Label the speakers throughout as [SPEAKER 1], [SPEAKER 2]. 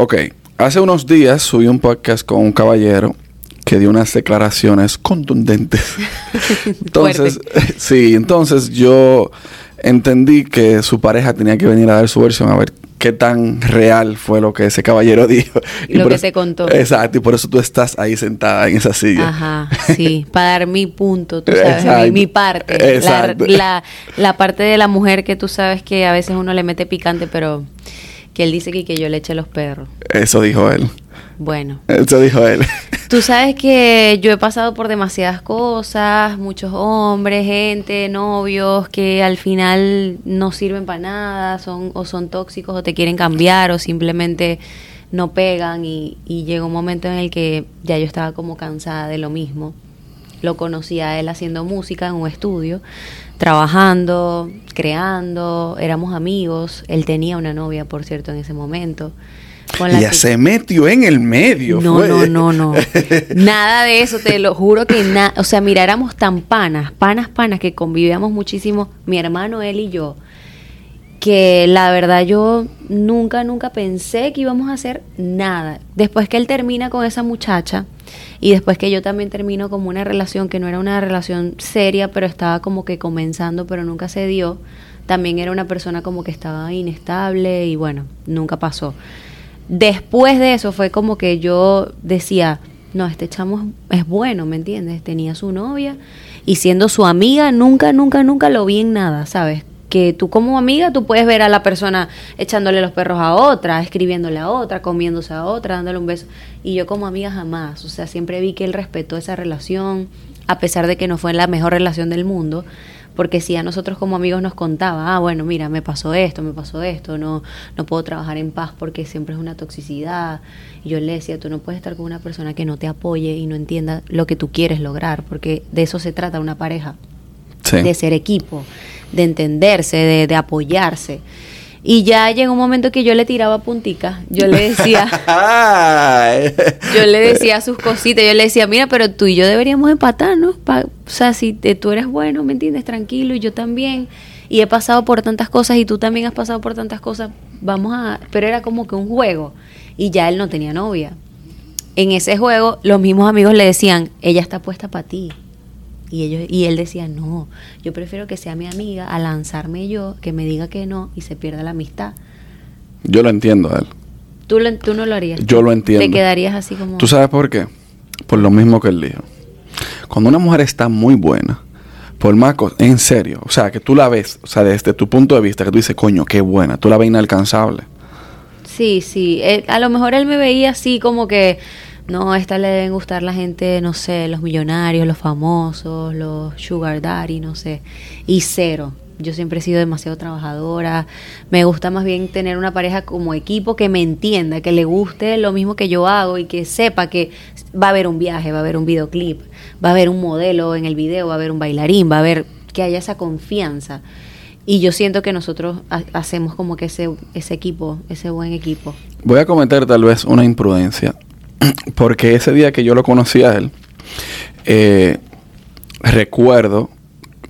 [SPEAKER 1] Ok, hace unos días subí un podcast con un caballero que dio unas declaraciones contundentes. entonces, sí, entonces yo entendí que su pareja tenía que venir a dar su versión a ver qué tan real fue lo que ese caballero dijo.
[SPEAKER 2] Y lo que te contó.
[SPEAKER 1] Exacto, y por eso tú estás ahí sentada en esa silla.
[SPEAKER 2] Ajá, sí, para dar mi punto, tú sabes, mi, parte. Exacto. La, la, parte de la mujer que tú sabes que a veces uno le mete picante, pero que él dice que, que yo le eche los perros.
[SPEAKER 1] Eso dijo él.
[SPEAKER 2] Bueno.
[SPEAKER 1] Eso dijo él.
[SPEAKER 2] Tú sabes que yo he pasado por demasiadas cosas, muchos hombres, gente, novios que al final no sirven para nada, son o son tóxicos o te quieren cambiar o simplemente no pegan y, y llegó un momento en el que ya yo estaba como cansada de lo mismo. Lo conocí a él haciendo música en un estudio, trabajando, creando, éramos amigos, él tenía una novia, por cierto, en ese momento
[SPEAKER 1] ya se metió en el medio.
[SPEAKER 2] No, no, no, no. nada de eso, te lo juro que nada. O sea, mira, éramos tan panas, panas, panas, que convivíamos muchísimo, mi hermano, él y yo, que la verdad yo nunca, nunca pensé que íbamos a hacer nada. Después que él termina con esa muchacha y después que yo también termino como una relación que no era una relación seria, pero estaba como que comenzando, pero nunca se dio. También era una persona como que estaba inestable y bueno, nunca pasó. Después de eso fue como que yo decía, no, este chamo es bueno, ¿me entiendes? Tenía su novia y siendo su amiga, nunca, nunca, nunca lo vi en nada, ¿sabes? Que tú como amiga, tú puedes ver a la persona echándole los perros a otra, escribiéndole a otra, comiéndose a otra, dándole un beso. Y yo como amiga jamás, o sea, siempre vi que él respetó esa relación, a pesar de que no fue la mejor relación del mundo porque si a nosotros como amigos nos contaba, ah, bueno, mira, me pasó esto, me pasó esto, no, no puedo trabajar en paz porque siempre es una toxicidad. Y yo le decía, tú no puedes estar con una persona que no te apoye y no entienda lo que tú quieres lograr, porque de eso se trata una pareja, de ser equipo, de entenderse, de, de apoyarse. Y ya llegó un momento que yo le tiraba puntica. Yo le decía. yo le decía sus cositas. Yo le decía, mira, pero tú y yo deberíamos empatarnos. o sea, si tú eres bueno, ¿me entiendes? Tranquilo, y yo también. Y he pasado por tantas cosas y tú también has pasado por tantas cosas. Vamos a. Pero era como que un juego. Y ya él no tenía novia. En ese juego, los mismos amigos le decían, ella está puesta para ti. Y, ellos, y él decía, no, yo prefiero que sea mi amiga a lanzarme yo, que me diga que no y se pierda la amistad.
[SPEAKER 1] Yo lo entiendo a él.
[SPEAKER 2] ¿Tú, tú no lo harías?
[SPEAKER 1] Yo lo entiendo.
[SPEAKER 2] ¿Te quedarías así como...?
[SPEAKER 1] ¿Tú sabes por qué? Por lo mismo que él dijo. Cuando una mujer está muy buena, por más en serio, o sea, que tú la ves, o sea, desde tu punto de vista, que tú dices, coño, qué buena, tú la ves inalcanzable.
[SPEAKER 2] Sí, sí. Eh, a lo mejor él me veía así como que no, a esta le deben gustar la gente, no sé, los millonarios, los famosos, los sugar daddy, no sé. Y cero. Yo siempre he sido demasiado trabajadora. Me gusta más bien tener una pareja como equipo que me entienda, que le guste lo mismo que yo hago y que sepa que va a haber un viaje, va a haber un videoclip, va a haber un modelo en el video, va a haber un bailarín, va a haber que haya esa confianza. Y yo siento que nosotros hacemos como que ese, ese equipo, ese buen equipo.
[SPEAKER 1] Voy a comentar tal vez una imprudencia porque ese día que yo lo conocí a él, eh, recuerdo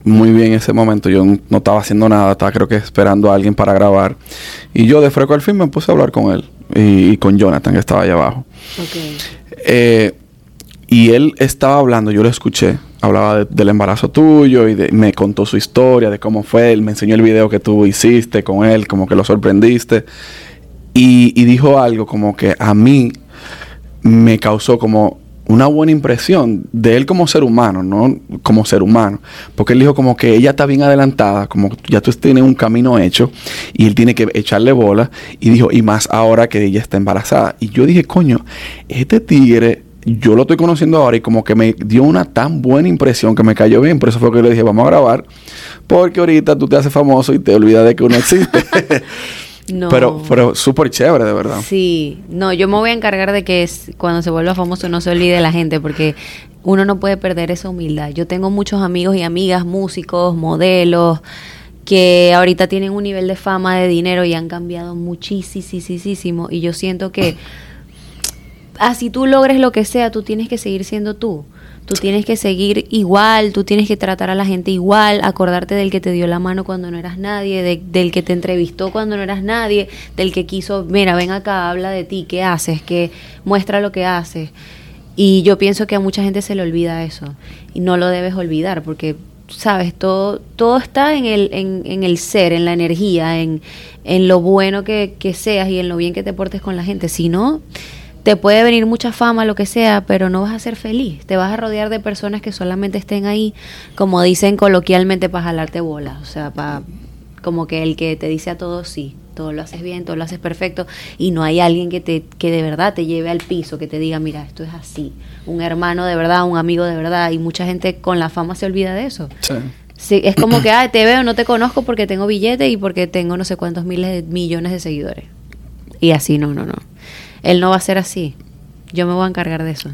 [SPEAKER 1] muy bien ese momento. Yo no estaba haciendo nada, estaba creo que esperando a alguien para grabar. Y yo de freco al fin me puse a hablar con él y, con Jonathan, que estaba allá abajo. Eh, y él estaba hablando, yo lo escuché, hablaba del embarazo tuyo y me contó su historia, de cómo fue, él me enseñó el video que tú hiciste con él, como que lo sorprendiste. y dijo algo como que a mí me causó como una buena impresión de él como ser humano, no como ser humano. Porque él dijo como que ella está bien adelantada, como ya tú tienes un camino hecho y él tiene que echarle bola. Y dijo, y más ahora que ella está embarazada. Y yo dije, coño, este tigre, yo lo estoy conociendo ahora y como que me dio una tan buena impresión que me cayó bien. Por eso fue que le dije, vamos a grabar. Porque ahorita tú te haces famoso y te olvidas de que uno existe. Pero, pero súper chévere, de verdad.
[SPEAKER 2] Sí, no, yo me voy a encargar de que cuando se vuelva famoso no se olvide la gente, porque uno no puede perder esa humildad. Yo tengo muchos amigos y amigas, músicos, modelos, que ahorita tienen un nivel de fama, de dinero y han cambiado muchísimo. Y yo siento que así tú logres lo que sea, tú tienes que seguir siendo tú. Tú tienes que seguir igual, tú tienes que tratar a la gente igual, acordarte del que te dio la mano cuando no eras nadie, del que te entrevistó cuando no eras nadie, del que quiso, mira, ven acá, habla de ti, qué haces, que muestra lo que haces. Y yo pienso que a mucha gente se le olvida eso y no lo debes olvidar porque sabes, todo, todo está en el, en, en el ser, en la energía, en, en lo bueno que, que, seas y en lo bien que te portes con la gente. Si no, te puede venir mucha fama, lo que sea, pero no vas a ser feliz. Te vas a rodear de personas que solamente estén ahí, como dicen coloquialmente, para jalarte bolas. O sea, para como que el que te dice a todos sí, todo lo haces bien, todo lo haces perfecto y no hay alguien que te que de verdad te lleve al piso, que te diga, mira, esto es así, un hermano de verdad, un amigo de verdad y mucha gente con la fama se olvida de eso. Sí. es como que, ah, te veo, no te conozco porque tengo billete y porque tengo no sé cuántos miles de millones de seguidores. Y así, no, no, no. Él no va a ser así. Yo me voy a encargar de eso.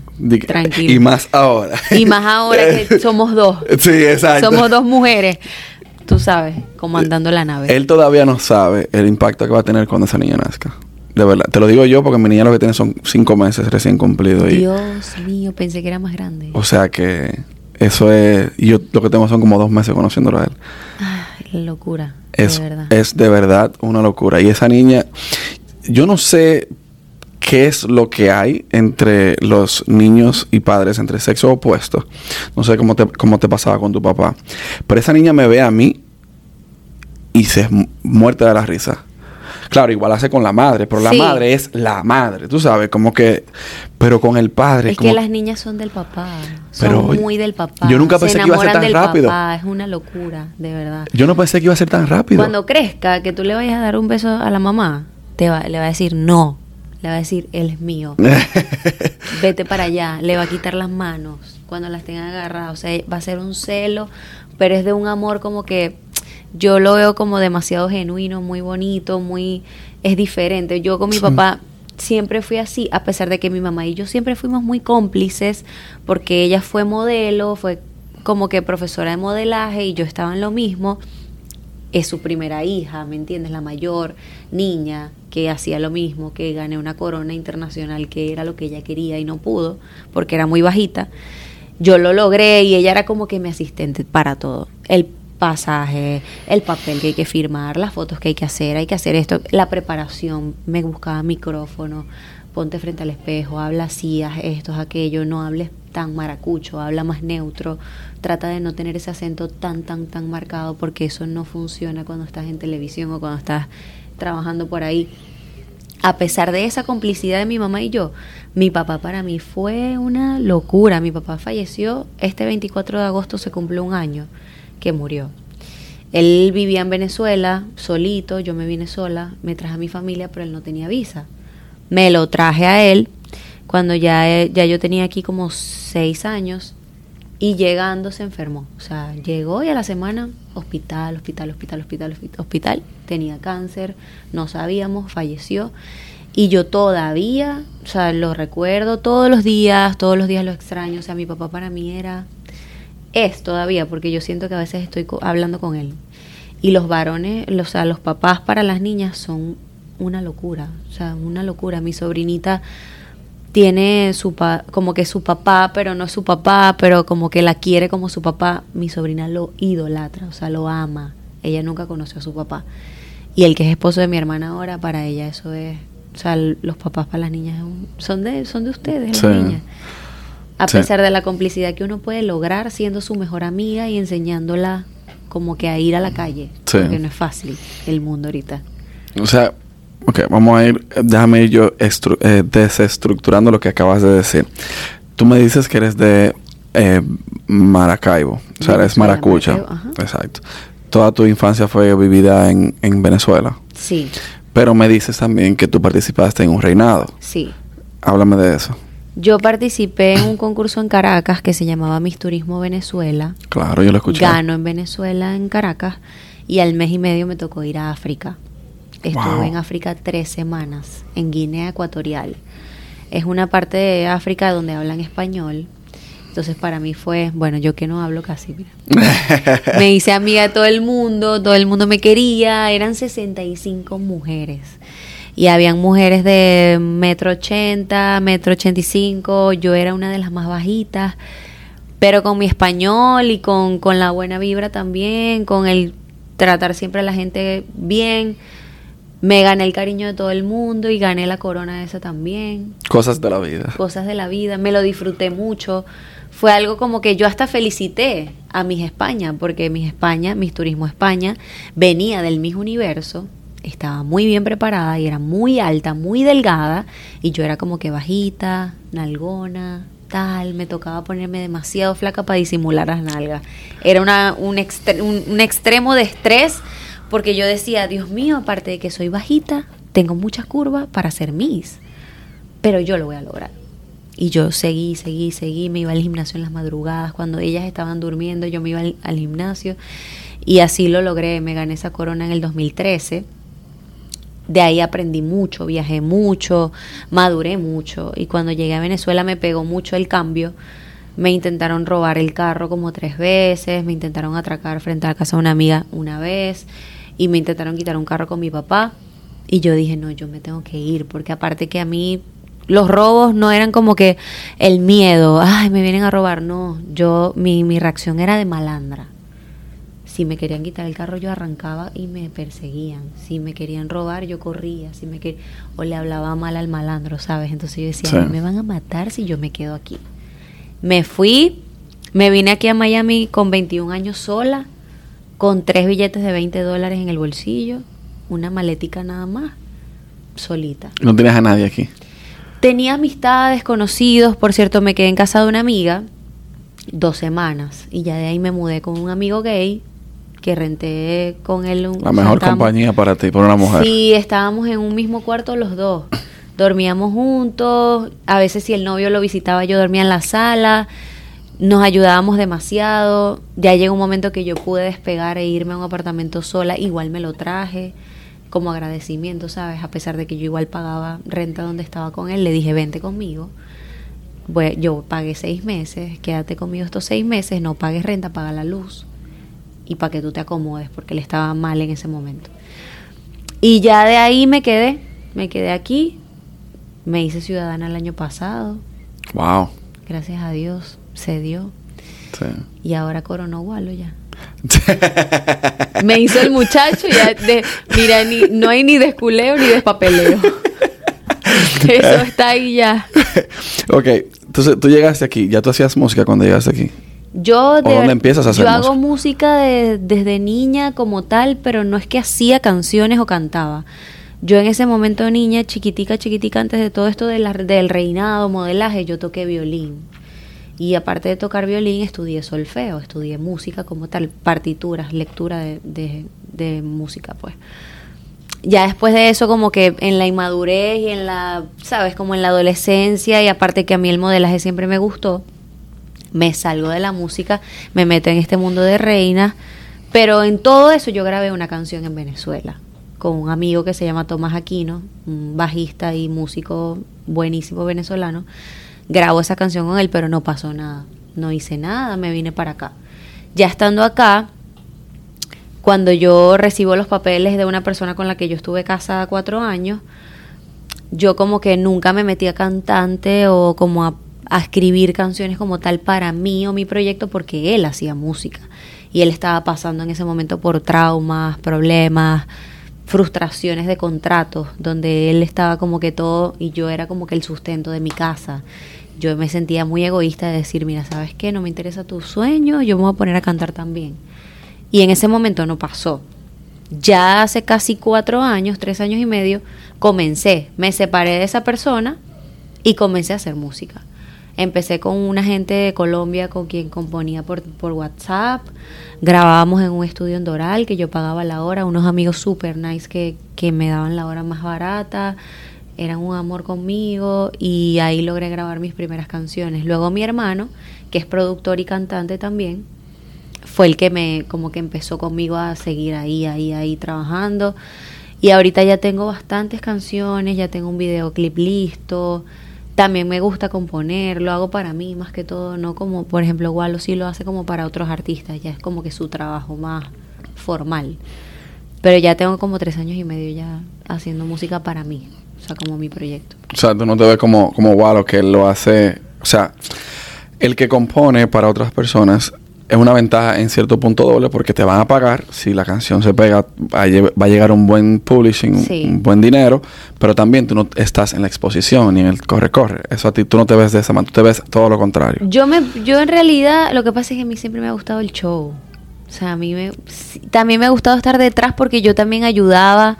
[SPEAKER 2] Tranquilo.
[SPEAKER 1] Y más ahora.
[SPEAKER 2] Y más ahora que somos dos.
[SPEAKER 1] Sí, exacto.
[SPEAKER 2] Somos dos mujeres tú sabes, comandando la nave.
[SPEAKER 1] Él todavía no sabe el impacto que va a tener cuando esa niña nazca. De verdad. Te lo digo yo porque mi niña lo que tiene son cinco meses recién cumplidos.
[SPEAKER 2] Dios mío, pensé que era más grande.
[SPEAKER 1] O sea que eso es... Y yo lo que tengo son como dos meses conociéndolo a él.
[SPEAKER 2] Ay, locura.
[SPEAKER 1] Es de verdad. es de verdad una locura. Y esa niña... Yo no sé qué es lo que hay entre los niños y padres, entre sexo opuesto. No sé cómo te, cómo te pasaba con tu papá. Pero esa niña me ve a mí y se muerte de la risa. Claro, igual hace con la madre, pero la madre es la madre, tú sabes, como que, pero con el padre.
[SPEAKER 2] Es que las niñas son del papá, son muy del papá.
[SPEAKER 1] Yo nunca pensé que iba a ser tan rápido.
[SPEAKER 2] es una locura, de verdad.
[SPEAKER 1] Yo no pensé que iba a ser tan rápido.
[SPEAKER 2] Cuando crezca, que tú le vayas a dar un beso a la mamá, te va, le va a decir no, le va a decir, él es mío. Vete para allá, le va a quitar las manos cuando las tenga agarradas. O sea, va a ser un celo, pero es de un amor como que yo lo veo como demasiado genuino, muy bonito, muy... es diferente. Yo con mi papá siempre fui así, a pesar de que mi mamá y yo siempre fuimos muy cómplices, porque ella fue modelo, fue como que profesora de modelaje y yo estaba en lo mismo es su primera hija, ¿me entiendes? La mayor niña que hacía lo mismo, que gané una corona internacional, que era lo que ella quería y no pudo, porque era muy bajita. Yo lo logré y ella era como que mi asistente para todo. El pasaje, el papel que hay que firmar, las fotos que hay que hacer, hay que hacer esto, la preparación, me buscaba micrófono, ponte frente al espejo, habla así, haz esto, haz aquello, no hables tan maracucho, habla más neutro, trata de no tener ese acento tan, tan, tan marcado porque eso no funciona cuando estás en televisión o cuando estás trabajando por ahí. A pesar de esa complicidad de mi mamá y yo, mi papá para mí fue una locura. Mi papá falleció, este 24 de agosto se cumplió un año que murió. Él vivía en Venezuela, solito, yo me vine sola, me traje a mi familia, pero él no tenía visa. Me lo traje a él cuando ya, eh, ya yo tenía aquí como seis años y llegando se enfermó. O sea, llegó y a la semana hospital, hospital, hospital, hospital, hospital. Tenía cáncer, no sabíamos, falleció. Y yo todavía, o sea, lo recuerdo todos los días, todos los días lo extraño. O sea, mi papá para mí era, es todavía, porque yo siento que a veces estoy hablando con él. Y los varones, o sea, los papás para las niñas son una locura, o sea, una locura. Mi sobrinita tiene su como que su papá, pero no es su papá, pero como que la quiere como su papá. Mi sobrina lo idolatra, o sea, lo ama. Ella nunca conoció a su papá. Y el que es esposo de mi hermana ahora, para ella eso es, o sea, los papás para las niñas son de son de ustedes, las niñas. A pesar de la complicidad que uno puede lograr siendo su mejor amiga y enseñándola como que a ir a la calle, porque no es fácil el mundo ahorita.
[SPEAKER 1] O sea, Ok, vamos a ir, déjame ir yo eh, desestructurando lo que acabas de decir. Tú me dices que eres de eh, Maracaibo, o sea, eres maracucha. Exacto. Toda tu infancia fue vivida en, en Venezuela.
[SPEAKER 2] Sí.
[SPEAKER 1] Pero me dices también que tú participaste en un reinado.
[SPEAKER 2] Sí.
[SPEAKER 1] Háblame de eso.
[SPEAKER 2] Yo participé en un concurso en Caracas que se llamaba Miss Turismo Venezuela.
[SPEAKER 1] Claro, yo lo escuché.
[SPEAKER 2] Gano en Venezuela, en Caracas, y al mes y medio me tocó ir a África. Estuve en África tres semanas, en Guinea Ecuatorial. Es una parte de África donde hablan español. Entonces para mí fue, bueno, yo que no hablo casi, mira. me hice amiga de todo el mundo, todo el mundo me quería, eran 65 mujeres. y habían mujeres de metro ochenta, metro ochenta y cinco, yo era una de las más bajitas, pero con mi español y con, con la buena vibra también, con el tratar siempre a la gente bien, me gané el cariño de todo el mundo y gané la corona esa también.
[SPEAKER 1] Cosas de la vida.
[SPEAKER 2] Cosas de la vida, me lo disfruté mucho. Fue algo como que yo hasta felicité a mis España, porque mis España, mis turismo España, venía del mismo universo, estaba muy bien preparada y era muy alta, muy delgada, y yo era como que bajita, nalgona, tal, me tocaba ponerme demasiado flaca para disimular las nalgas. Era una, un, un extremo de estrés porque yo decía, Dios mío, aparte de que soy bajita, tengo muchas curvas para ser Miss, pero yo lo voy a lograr. Y yo seguí, seguí, seguí, me iba al gimnasio en las madrugadas, cuando ellas estaban durmiendo, yo me iba al, al gimnasio. Y así lo logré, me gané esa corona en el 2013 de ahí aprendí mucho, viajé mucho, maduré mucho. Y cuando llegué a Venezuela me pegó mucho el cambio. Me intentaron robar el carro como tres veces, me intentaron atracar frente a la casa de una amiga una vez y me intentaron quitar un carro con mi papá y yo dije, no, yo me tengo que ir porque aparte que a mí los robos no eran como que el miedo, ay, me vienen a robar, no, yo mi, mi reacción era de malandra si me querían quitar el carro, yo arrancaba y me perseguían. Si me querían robar, yo corría. Si me O le hablaba mal al malandro, ¿sabes? Entonces yo decía, me van a matar si yo me quedo aquí. Me fui, me vine aquí a Miami con 21 años sola, con tres billetes de 20 dólares en el bolsillo, una maletica nada más, solita.
[SPEAKER 1] ¿No tenías a nadie aquí?
[SPEAKER 2] Tenía amistades, conocidos. Por cierto, me quedé en casa de una amiga dos semanas y ya de ahí me mudé con un amigo gay que renté con él un...
[SPEAKER 1] La mejor compañía para ti, por una mujer.
[SPEAKER 2] Sí, estábamos en un mismo cuarto los dos. Dormíamos juntos, a veces si el novio lo visitaba yo dormía en la sala, nos ayudábamos demasiado. Ya llegó un momento que yo pude despegar e irme a un apartamento sola, igual me lo traje como agradecimiento, ¿sabes? A pesar de que yo igual pagaba renta donde estaba con él, le dije, vente conmigo. yo pagué seis meses, quédate conmigo estos seis meses, no pagues renta, paga la luz y para que tú te acomodes, porque él estaba mal en ese momento. Y ya de ahí me quedé, me quedé aquí, me hice ciudadana el año pasado.
[SPEAKER 1] Wow.
[SPEAKER 2] Gracias a Dios, se dio. Sí. Y ahora coronó Walo ya. me hizo el muchacho ya de, mira, ni, no hay ni desculeo ni despapeleo. Eso está ahí ya.
[SPEAKER 1] ok, entonces tú llegaste aquí, ya tú hacías música cuando llegaste aquí.
[SPEAKER 2] Yo,
[SPEAKER 1] dónde empiezas a hacer
[SPEAKER 2] yo hago música desde niña como tal, pero no es que hacía canciones o cantaba. Yo en ese momento niña, chiquitica, chiquitica, antes de todo esto del reinado, modelaje, yo toqué violín. Y aparte de tocar violín, estudié solfeo, estudié música como tal, partituras, lectura de, de música, pues. Ya después de eso, como que en la inmadurez y en la, ¿sabes? Como en la adolescencia, y aparte que a mí el modelaje siempre me gustó, me salgo de la música, me meto en este mundo de reina, pero en todo eso yo grabé una canción en Venezuela con un amigo que se llama Tomás Aquino, un bajista y músico buenísimo venezolano. Grabo esa canción con él, pero no pasó nada. No hice nada, me vine para acá. Ya estando acá, cuando yo recibo los papeles de una persona con la que yo estuve casada cuatro años, yo como que nunca me metí a cantante o como a a escribir canciones como tal para mí o mi proyecto porque él hacía música y él estaba pasando en ese momento por traumas, problemas, frustraciones de contratos, donde él estaba como que todo y yo era como que el sustento de mi casa. Yo me sentía muy egoísta de decir, mira, ¿sabes qué? No me interesa tu sueño, yo me voy a poner a cantar también. Y en ese momento no pasó. Ya hace casi cuatro años, tres años y medio, comencé, me separé de esa persona y comencé a hacer música. Empecé con una gente de Colombia con quien componía por, WhatsApp. Grabábamos en un estudio en Doral que yo pagaba la hora. Unos amigos super nice que, que me daban la hora más barata. Eran un amor conmigo y ahí logré grabar mis primeras canciones. Luego mi hermano, que es productor y cantante también, fue el que me como que empezó conmigo a seguir ahí, ahí, ahí trabajando. Y ahorita ya tengo bastantes canciones, ya tengo un videoclip listo también me gusta componer, lo hago para mí más que todo, no como, por ejemplo, Walo sí lo hace como para otros artistas, ya es como que su trabajo más formal. Pero ya tengo como tres años y medio ya haciendo música para mí, o sea, como mi proyecto.
[SPEAKER 1] O sea, tú no te ves como, como guau, que él lo hace, o sea, el que compone para otras personas es una ventaja en cierto punto doble porque te van a pagar si la canción se pega, va a, llegar un buen publishing, un-
[SPEAKER 2] Sí.
[SPEAKER 1] un buen dinero, pero también tú no estás en la exposición ni en el corre-corre. Eso a ti tú no te ves de esa manera, tú te ves todo lo contrario.
[SPEAKER 2] Yo me, yo en realidad, lo que pasa es que a mí siempre me ha gustado el show. O sea, a mí me, también me ha gustado estar detrás porque yo también ayudaba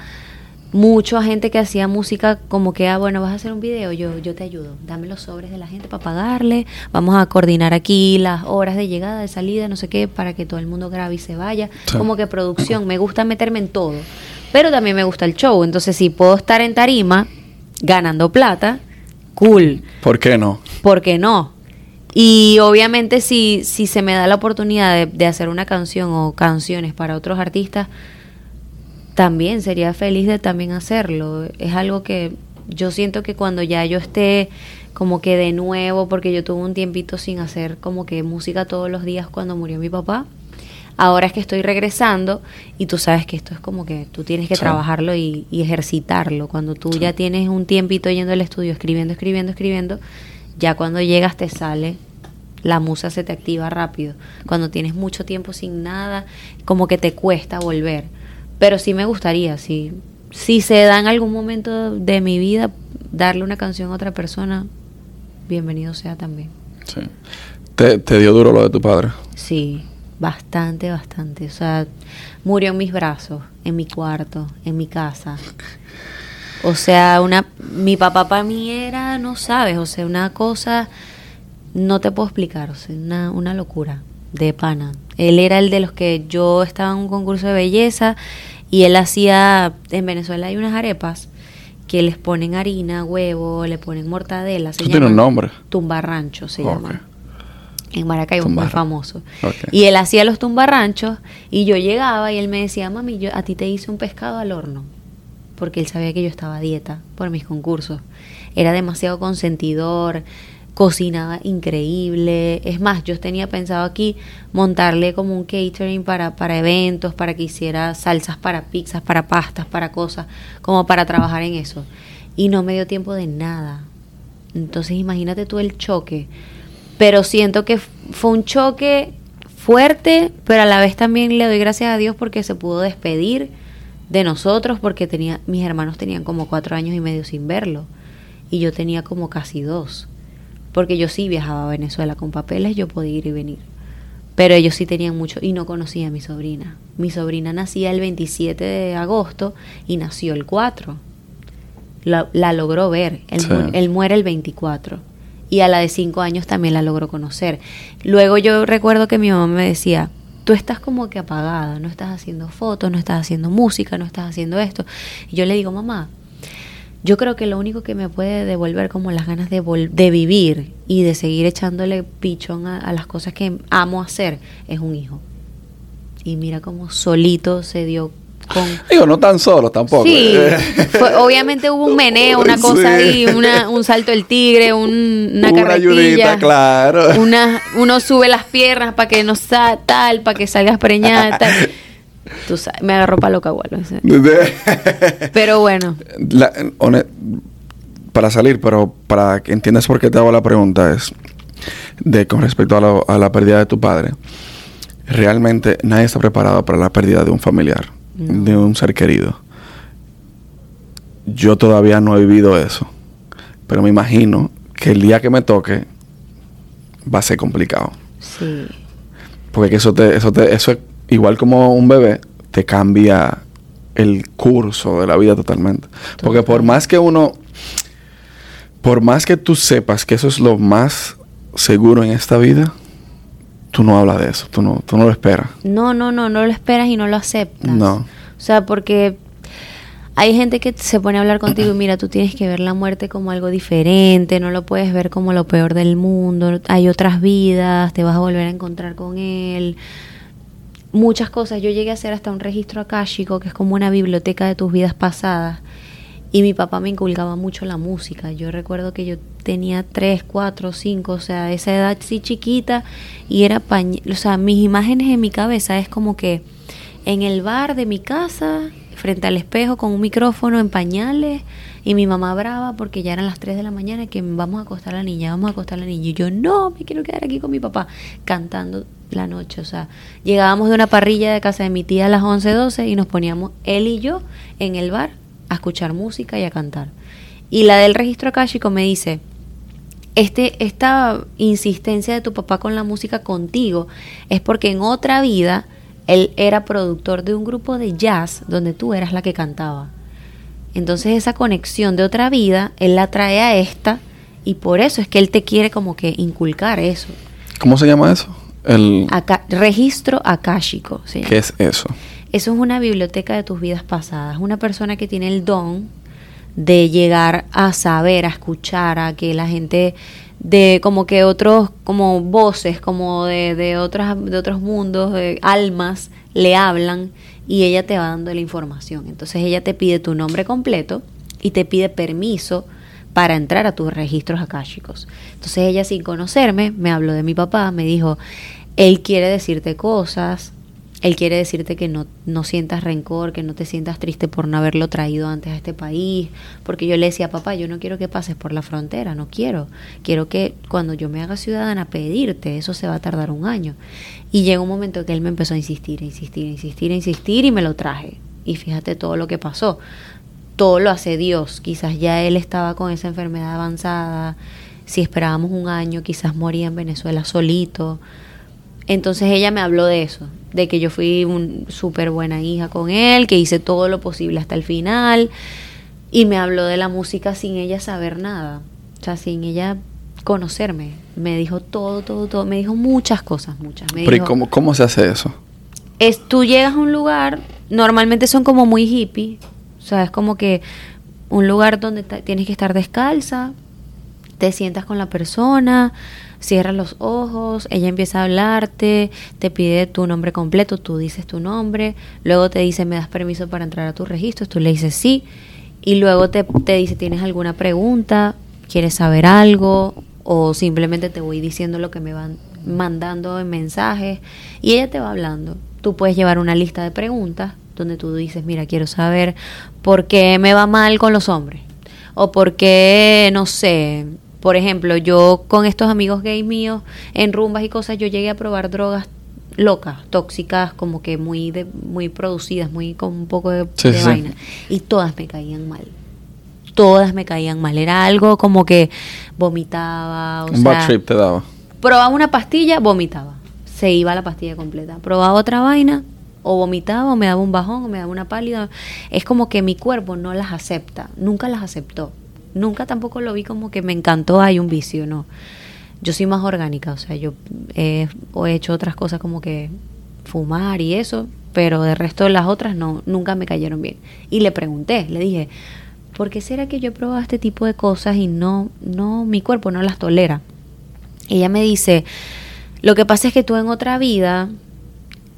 [SPEAKER 2] mucho a gente que hacía música como que, ah, bueno, vas a hacer un video, yo, yo te ayudo. Dame los sobres de la gente para pagarle. Vamos a coordinar aquí las horas de llegada, de salida, no sé qué, para que todo el mundo grabe y se vaya.
[SPEAKER 1] Sí.
[SPEAKER 2] Como que producción, me gusta meterme en todo. Pero también me gusta el show. Entonces, si puedo estar en tarima ganando plata, cool.
[SPEAKER 1] ¿Por qué no?
[SPEAKER 2] ¿por qué no? Y obviamente si, si se me da la oportunidad de, de hacer una canción o canciones para otros artistas, también sería feliz de también hacerlo. Es algo que yo siento que cuando ya yo esté como que de nuevo, porque yo tuve un tiempito sin hacer como que música todos los días cuando murió mi papá, ahora es que estoy regresando y tú sabes que esto es como que tú tienes que
[SPEAKER 1] Sí.
[SPEAKER 2] trabajarlo y, y ejercitarlo. Cuando tú
[SPEAKER 1] Sí.
[SPEAKER 2] ya tienes un tiempito yendo al estudio, escribiendo, escribiendo, escribiendo, ya cuando llegas te sale, la musa se te activa rápido. Cuando tienes mucho tiempo sin nada, como que te cuesta volver. Pero sí me gustaría, si, si se da en algún momento de mi vida darle una canción a otra persona, bienvenido sea también.
[SPEAKER 1] Sí. ¿Te, te dio duro lo de tu padre?
[SPEAKER 2] Sí, bastante, bastante. O sea, murió en mis brazos, en mi cuarto, en mi casa. O sea, una, mi papá para mí era, no sabes, o sea, una cosa, no te puedo explicar, o sea, una, una locura de pana. Él era el de los que yo estaba en un concurso de belleza y él hacía, en Venezuela hay unas arepas que les ponen harina, huevo, le ponen mortadela. se
[SPEAKER 1] tiene un nombre.
[SPEAKER 2] Tumbarrancho se llama. En Maracaibo muy famoso. Y él hacía los tumbarranchos y yo llegaba y él me decía, mami, yo a ti te hice un pescado al horno. Porque él sabía que yo estaba a dieta por mis concursos. Era demasiado consentidor, cocinaba increíble. Es más, yo tenía pensado aquí montarle como un catering para, para eventos, para que hiciera salsas para pizzas, para pastas, para cosas, como para trabajar en eso. Y no me dio tiempo de nada. Entonces imagínate tú el choque. Pero siento que fue un choque fuerte, pero a la vez también le doy gracias a Dios porque se pudo despedir de nosotros porque tenía mis hermanos tenían como cuatro años y medio sin verlo y yo tenía como casi dos porque yo sí viajaba a Venezuela con papeles yo podía ir y venir. Pero ellos sí tenían mucho y no conocía a mi sobrina. Mi sobrina nacía el 27 de agosto y nació el 4 la, la logró ver. Él,
[SPEAKER 1] Sí.
[SPEAKER 2] mu- él muere el 24 y a la de 5 años también la logró conocer. Luego yo recuerdo que mi mamá me decía tú estás como que apagada, no estás haciendo fotos, no estás haciendo música, no estás haciendo esto. Y yo le digo, mamá, yo creo que lo único que me puede devolver como las ganas de, vol- de vivir y de seguir echándole pichón a, a las cosas que amo hacer es un hijo. Y mira cómo solito se dio con...
[SPEAKER 1] Digo, no tan solo tampoco.
[SPEAKER 2] Sí, fue- obviamente hubo un meneo, una cosa
[SPEAKER 1] Sí.
[SPEAKER 2] ahí, una, un salto del tigre, un- una,
[SPEAKER 1] Una
[SPEAKER 2] carretilla,
[SPEAKER 1] ayudita, claro.
[SPEAKER 2] una, uno sube las piernas para que no sa tal, para que salgas preñada, tal. Tú sabes, me agarró para loca, igual. ese. Pero bueno,
[SPEAKER 1] La- para salir, pero para que entiendas por qué te hago la pregunta es de con respecto a, lo- a la pérdida de tu padre. Realmente nadie está preparado para la pérdida de un familiar,
[SPEAKER 2] No.
[SPEAKER 1] de un ser querido. Yo todavía no he vivido eso, pero me imagino que el día que me toque va a ser complicado.
[SPEAKER 2] sí.
[SPEAKER 1] Porque que eso te, eso te, eso es igual como un bebé, te cambia el curso de la vida totalmente. Porque por más que uno, por más que tú sepas que eso es lo más seguro en esta vida, tú no hablas de eso, tú no, tú no lo esperas.
[SPEAKER 2] No, no, no, no lo esperas y no lo aceptas.
[SPEAKER 1] No.
[SPEAKER 2] O sea, porque hay gente que se pone a hablar contigo y mira, tú tienes que ver la muerte como algo diferente, no lo puedes ver como lo peor del mundo, hay otras vidas, te vas a volver a encontrar con él. Muchas cosas. Yo llegué a hacer hasta un registro akáshico, que es como una biblioteca de tus vidas pasadas. Y mi papá me inculcaba mucho la música. Yo recuerdo que yo tenía tres, cuatro, cinco, o sea, esa edad sí chiquita y era pañ... O sea, mis imágenes en mi cabeza es como que en el bar de mi casa, frente al espejo con un micrófono en pañales y mi mamá brava porque ya eran las 3 de la mañana que vamos a acostar a la niña, vamos a acostar a la niña. Y yo, no, me quiero quedar aquí con mi papá cantando la noche. O sea, llegábamos de una parrilla de casa de mi tía a las 11, 12 y nos poníamos él y yo en el bar a escuchar música y a cantar. Y la del registro akáshico me dice, este, esta insistencia de tu papá con la música contigo es porque en otra vida él era productor de un grupo de jazz donde tú eras la que cantaba. Entonces esa conexión de otra vida, él la trae a esta y por eso es que él te quiere como que inculcar eso.
[SPEAKER 1] ¿Cómo se llama eso?
[SPEAKER 2] El registro akáshico.
[SPEAKER 1] ¿Qué es eso?
[SPEAKER 2] Eso es una biblioteca de tus vidas pasadas. Una persona que tiene el don de llegar a saber, a escuchar, a que la gente de como que otros, como voces, como de, de, otras, de otros mundos, de almas, le hablan y ella te va dando la información. Entonces ella te pide tu nombre completo y te pide permiso para entrar a tus registros akáshicos. Entonces ella sin conocerme me habló de mi papá, me dijo, él quiere decirte cosas, él quiere decirte que no, no sientas rencor, que no te sientas triste por no haberlo traído antes a este país, porque yo le decía, papá, yo no quiero que pases por la frontera, no quiero, quiero que cuando yo me haga ciudadana pedirte, eso se va a tardar un año. Y llegó un momento que él me empezó a insistir, a insistir, a insistir, a insistir y me lo traje. Y fíjate todo lo que pasó. Todo lo hace Dios. Quizás ya él estaba con esa enfermedad avanzada. Si esperábamos un año, quizás moría en Venezuela solito. Entonces ella me habló de eso, de que yo fui una súper buena hija con él, que hice todo lo posible hasta el final, y me habló de la música sin ella saber nada, o sea, sin ella conocerme. Me dijo todo, todo, todo, me dijo muchas cosas, muchas.
[SPEAKER 1] Pero ¿y cómo, cómo se hace eso?
[SPEAKER 2] Es, tú llegas a un lugar, normalmente son como muy hippie, o sea, es como que un lugar donde tienes que estar descalza, te sientas con la persona, cierras los ojos, ella empieza a hablarte, te pide tu nombre completo, tú dices tu nombre, luego te dice, ¿me das permiso para entrar a tus registros? Tú le dices sí, y luego te, te dice, ¿tienes alguna pregunta? ¿Quieres saber algo? O simplemente te voy diciendo lo que me van mandando en mensajes y ella te va hablando. Tú puedes llevar una lista de preguntas donde tú dices, mira, quiero saber por qué me va mal con los hombres. O por qué, no sé, por ejemplo, yo con estos amigos gay míos en rumbas y cosas, yo llegué a probar drogas locas, tóxicas, como que muy de, muy producidas, muy con un poco de, vaina. Y todas me caían mal. Todas me caían mal. Era algo como que vomitaba. O
[SPEAKER 1] un bad trip te daba.
[SPEAKER 2] Probaba una pastilla, vomitaba. Se iba la pastilla completa. Probaba otra vaina, o vomitaba, o me daba un bajón, o me daba una pálida. Es como que mi cuerpo no las acepta. Nunca las aceptó nunca tampoco lo vi como que me encantó, hay un vicio, no. Yo soy más orgánica, o sea, yo he hecho otras cosas como que fumar y eso, pero de resto las otras no, nunca me cayeron bien. Y le pregunté, le dije, ¿por qué será que yo he probado este tipo de cosas y no, no, mi cuerpo no las tolera? Ella me dice, lo que pasa es que tú en otra vida,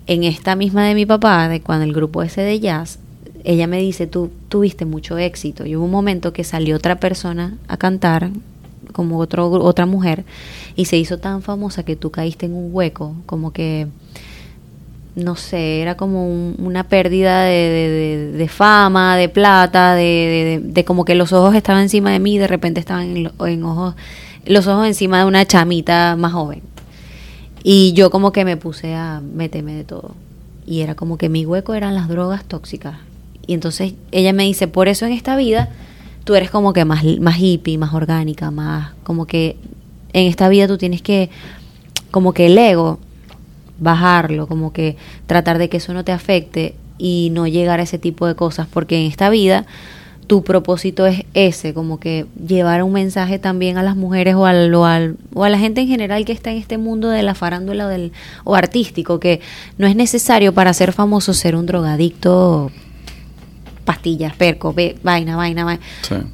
[SPEAKER 2] en esta misma de mi papá, de cuando el grupo ese de jazz, ella me dice, tú tuviste mucho éxito. Y hubo un momento que salió otra persona a cantar, como otro, otra mujer, y se hizo tan famosa que tú caíste en un hueco, como que, no sé, era como una pérdida de, de, fama, de plata, de, de, como que los ojos estaban encima de mí y de repente estaban en, en ojos, los ojos encima de una chamita más joven. Y yo como que me puse a meterme de todo. Y era como que mi hueco eran las drogas tóxicas. Y entonces ella me dice, por eso en esta vida tú eres como que más, más hippie, más orgánica, más como que en esta vida tú tienes que, como que el ego, bajarlo, como que tratar de que eso no te afecte y no llegar a ese tipo de cosas, porque en esta vida tu propósito es ese, como que llevar un mensaje también a las mujeres o, al, o, al, o a la gente en general que está en este mundo de la farándula del, o artístico, que no es necesario para ser famoso ser un drogadicto pastillas, perco, vaina, vaina, vaina.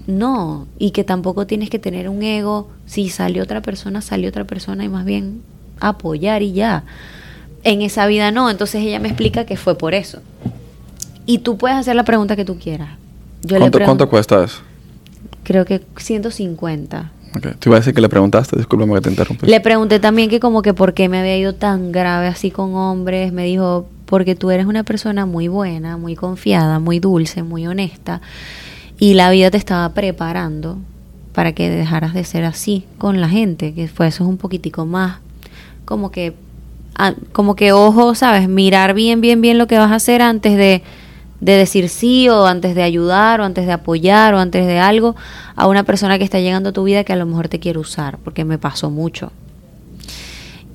[SPEAKER 2] No, y que tampoco tienes que tener un ego. Si salió otra persona, salió otra persona y más bien apoyar y ya. En esa vida no, entonces ella me explica que fue por eso. Y tú puedes hacer la pregunta que tú quieras.
[SPEAKER 1] Yo ¿Cuánto, ¿Cuánto cuesta eso?
[SPEAKER 2] Creo que 150.
[SPEAKER 1] Okay. Te iba a decir que le preguntaste, discúlpame que te interrumpí.
[SPEAKER 2] Le pregunté también que como que por qué me había ido tan grave así con hombres. Me dijo, porque tú eres una persona muy buena, muy confiada, muy dulce, muy honesta, y la vida te estaba preparando para que dejaras de ser así con la gente, que fue eso es un poquitico más como que ah, como que ojo, sabes, mirar bien bien bien lo que vas a hacer antes de de decir sí o antes de ayudar o antes de apoyar o antes de algo a una persona que está llegando a tu vida que a lo mejor te quiere usar, porque me pasó mucho.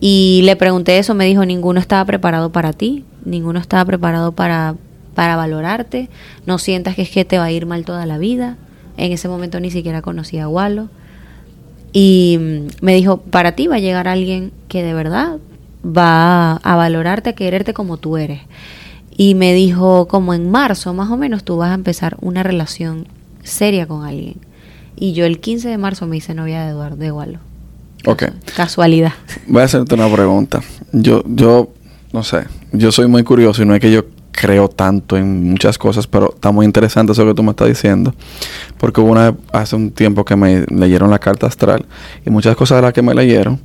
[SPEAKER 2] Y le pregunté eso, me dijo, ninguno estaba preparado para ti, ninguno estaba preparado para, para valorarte, no sientas que es que te va a ir mal toda la vida. En ese momento ni siquiera conocía a Walo. Y mm, me dijo, para ti va a llegar alguien que de verdad va a valorarte, a quererte como tú eres y me dijo como en marzo más o menos tú vas a empezar una relación seria con alguien. Y yo el 15 de marzo me hice novia de Eduardo de Gualo.
[SPEAKER 1] Ok.
[SPEAKER 2] Casualidad.
[SPEAKER 1] Voy a hacerte una pregunta. Yo, yo, no sé, yo soy muy curioso y no es que yo creo tanto en muchas cosas, pero está muy interesante eso que tú me estás diciendo. Porque hubo una hace un tiempo que me leyeron la carta astral y muchas cosas de las que me leyeron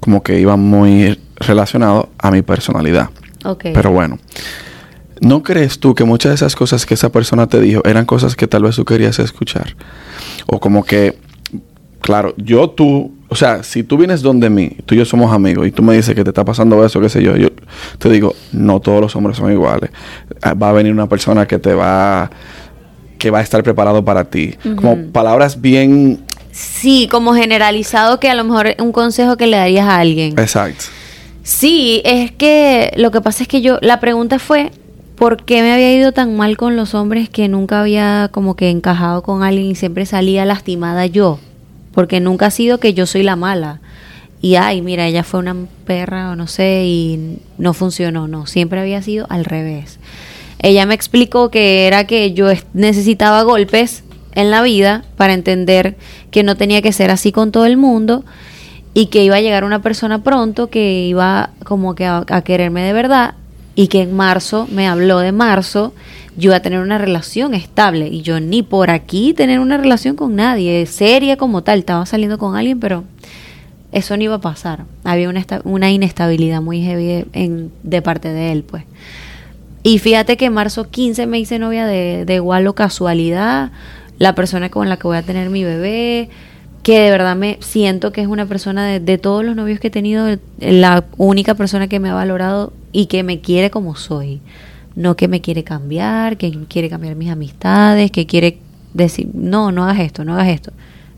[SPEAKER 1] como que iban muy relacionadas a mi personalidad.
[SPEAKER 2] Ok.
[SPEAKER 1] Pero bueno, ¿No crees tú que muchas de esas cosas que esa persona te dijo eran cosas que tal vez tú querías escuchar? O como que, claro, yo tú, o sea, si tú vienes donde mí, tú y yo somos amigos, y tú me dices que te está pasando eso, qué sé yo, yo te digo, no todos los hombres son iguales. Ah, va a venir una persona que te va, que va a estar preparado para ti. Como palabras bien...
[SPEAKER 2] Sí, como generalizado que a lo mejor un consejo que le darías a alguien.
[SPEAKER 1] Exacto.
[SPEAKER 2] Sí, es que lo que pasa es que yo, la pregunta fue, por qué me había ido tan mal con los hombres que nunca había como que encajado con alguien y siempre salía lastimada yo. Porque nunca ha sido que yo soy la mala. Y ay, mira, ella fue una perra o no sé y no funcionó, no, siempre había sido al revés. Ella me explicó que era que yo necesitaba golpes en la vida para entender que no tenía que ser así con todo el mundo y que iba a llegar una persona pronto que iba como que a, a quererme de verdad y que en marzo me habló de marzo, yo iba a tener una relación estable y yo ni por aquí tener una relación con nadie, seria como tal, estaba saliendo con alguien, pero eso no iba a pasar. Había una, una inestabilidad muy heavy de parte de él, pues. Y fíjate que en marzo 15 me hice novia de, de igual o casualidad, la persona con la que voy a tener mi bebé, que de verdad me siento que es una persona de, de, todos los novios que he tenido, la única persona que me ha valorado y que me quiere como soy. No que me quiere cambiar, que quiere cambiar mis amistades, que quiere decir, no, no hagas esto, no hagas esto.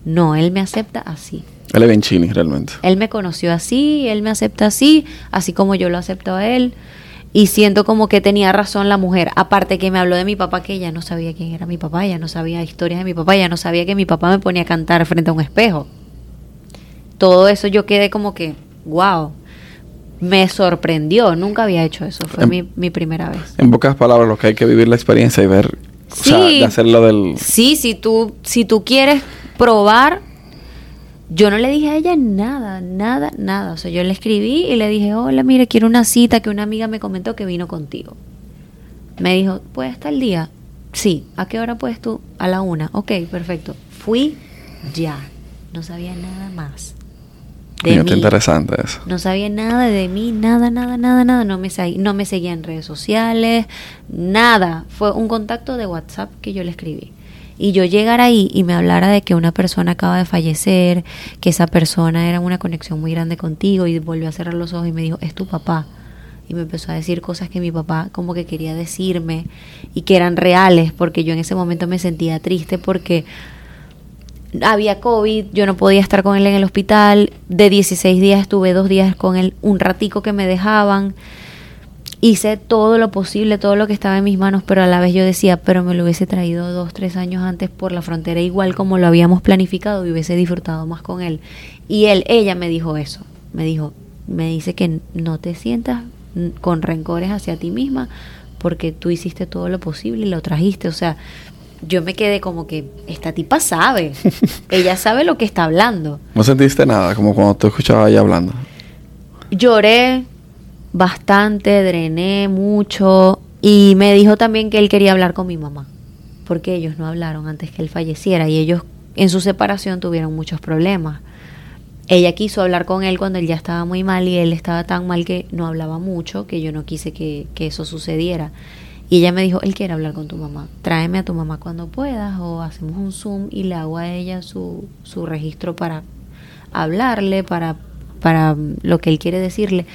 [SPEAKER 2] No, él me acepta así.
[SPEAKER 1] Él es bien chini, realmente.
[SPEAKER 2] Él me conoció así, él me acepta así, así como yo lo acepto a él y siento como que tenía razón la mujer. Aparte que me habló de mi papá, que ella no sabía quién era mi papá, ella no sabía historias de mi papá, ella no sabía que mi papá me ponía a cantar frente a un espejo. Todo eso yo quedé como que, wow, me sorprendió, nunca había hecho eso, fue mi, mi, primera vez.
[SPEAKER 1] En pocas palabras, lo que hay que vivir la experiencia y ver, sí, o sea, de hacerlo del...
[SPEAKER 2] Sí, si tú, si tú quieres probar yo no le dije a ella nada, nada, nada. O sea, yo le escribí y le dije, hola, mire, quiero una cita que una amiga me comentó que vino contigo. Me dijo, ¿puedes estar el día? Sí. ¿A qué hora puedes tú? A la una. Ok, perfecto. Fui ya. No sabía nada más.
[SPEAKER 1] De mí. interesante eso.
[SPEAKER 2] No sabía nada de mí, nada, nada, nada, nada. No me, no me seguía en redes sociales, nada. Fue un contacto de WhatsApp que yo le escribí y yo llegar ahí y me hablara de que una persona acaba de fallecer, que esa persona era una conexión muy grande contigo y volvió a cerrar los ojos y me dijo, es tu papá. Y me empezó a decir cosas que mi papá como que quería decirme y que eran reales, porque yo en ese momento me sentía triste porque había COVID, yo no podía estar con él en el hospital, de 16 días estuve dos días con él, un ratico que me dejaban hice todo lo posible, todo lo que estaba en mis manos, pero a la vez yo decía, pero me lo hubiese traído dos, tres años antes por la frontera, igual como lo habíamos planificado y hubiese disfrutado más con él. Y él, ella me dijo eso, me dijo, me dice que no te sientas con rencores hacia ti misma porque tú hiciste todo lo posible y lo trajiste, o sea, yo me quedé como que esta tipa sabe, ella sabe lo que está hablando.
[SPEAKER 1] ¿No sentiste nada como cuando tú escuchabas ella hablando?
[SPEAKER 2] Lloré, bastante, drené mucho y me dijo también que él quería hablar con mi mamá, porque ellos no hablaron antes que él falleciera y ellos en su separación tuvieron muchos problemas. ella quiso hablar con él cuando él ya estaba muy mal y él estaba tan mal que no hablaba mucho, que yo no quise que, que eso sucediera. Y ella me dijo, él quiere hablar con tu mamá, tráeme a tu mamá cuando puedas o hacemos un Zoom y le hago a ella su, su registro para hablarle, para, para lo que él quiere decirle.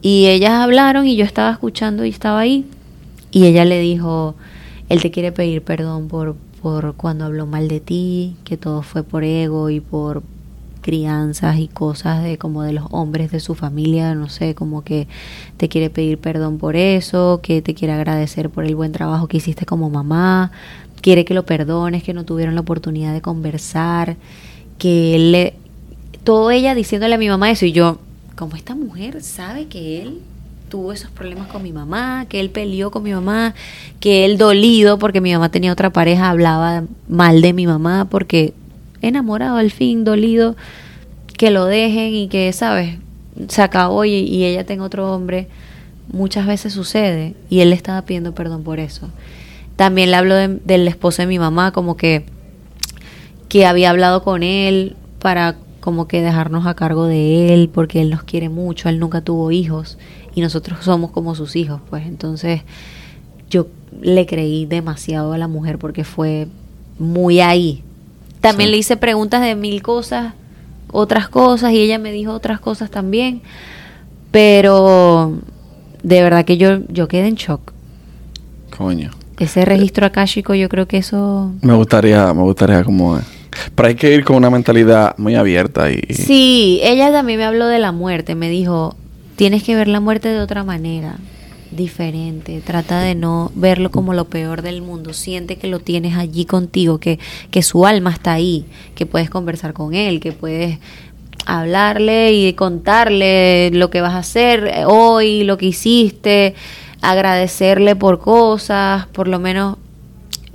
[SPEAKER 2] Y ellas hablaron y yo estaba escuchando y estaba ahí. Y ella le dijo, él te quiere pedir perdón por, por cuando habló mal de ti, que todo fue por ego y por crianzas y cosas de como de los hombres de su familia, no sé, como que te quiere pedir perdón por eso, que te quiere agradecer por el buen trabajo que hiciste como mamá, quiere que lo perdones, que no tuvieron la oportunidad de conversar, que él le todo ella diciéndole a mi mamá eso y yo, como esta mujer sabe que él tuvo esos problemas con mi mamá, que él peleó con mi mamá, que él dolido porque mi mamá tenía otra pareja, hablaba mal de mi mamá porque enamorado al fin, dolido, que lo dejen y que, ¿sabes? Se acabó y, y ella tenga otro hombre. Muchas veces sucede y él le estaba pidiendo perdón por eso. También le habló de- del esposo de mi mamá, como que, que había hablado con él para como que dejarnos a cargo de él, porque él nos quiere mucho, él nunca tuvo hijos y nosotros somos como sus hijos, pues entonces yo le creí demasiado a la mujer porque fue muy ahí. También
[SPEAKER 1] Sí.
[SPEAKER 2] le hice preguntas de mil cosas, otras cosas, y ella me dijo otras cosas también. Pero de verdad que yo, yo quedé en shock.
[SPEAKER 1] Coño.
[SPEAKER 2] Ese registro akáshico, yo creo que eso...
[SPEAKER 1] Me gustaría, me gustaría como... Pero hay que ir con una mentalidad muy abierta y...
[SPEAKER 2] Sí, ella también me habló de la muerte. Me dijo, tienes que ver la muerte de otra manera, diferente. Trata de no verlo como lo peor del mundo. Siente que lo tienes allí contigo, que, que su alma está ahí, que puedes conversar con él, que puedes hablarle y contarle lo que vas a hacer hoy, lo que hiciste, agradecerle por cosas, por lo menos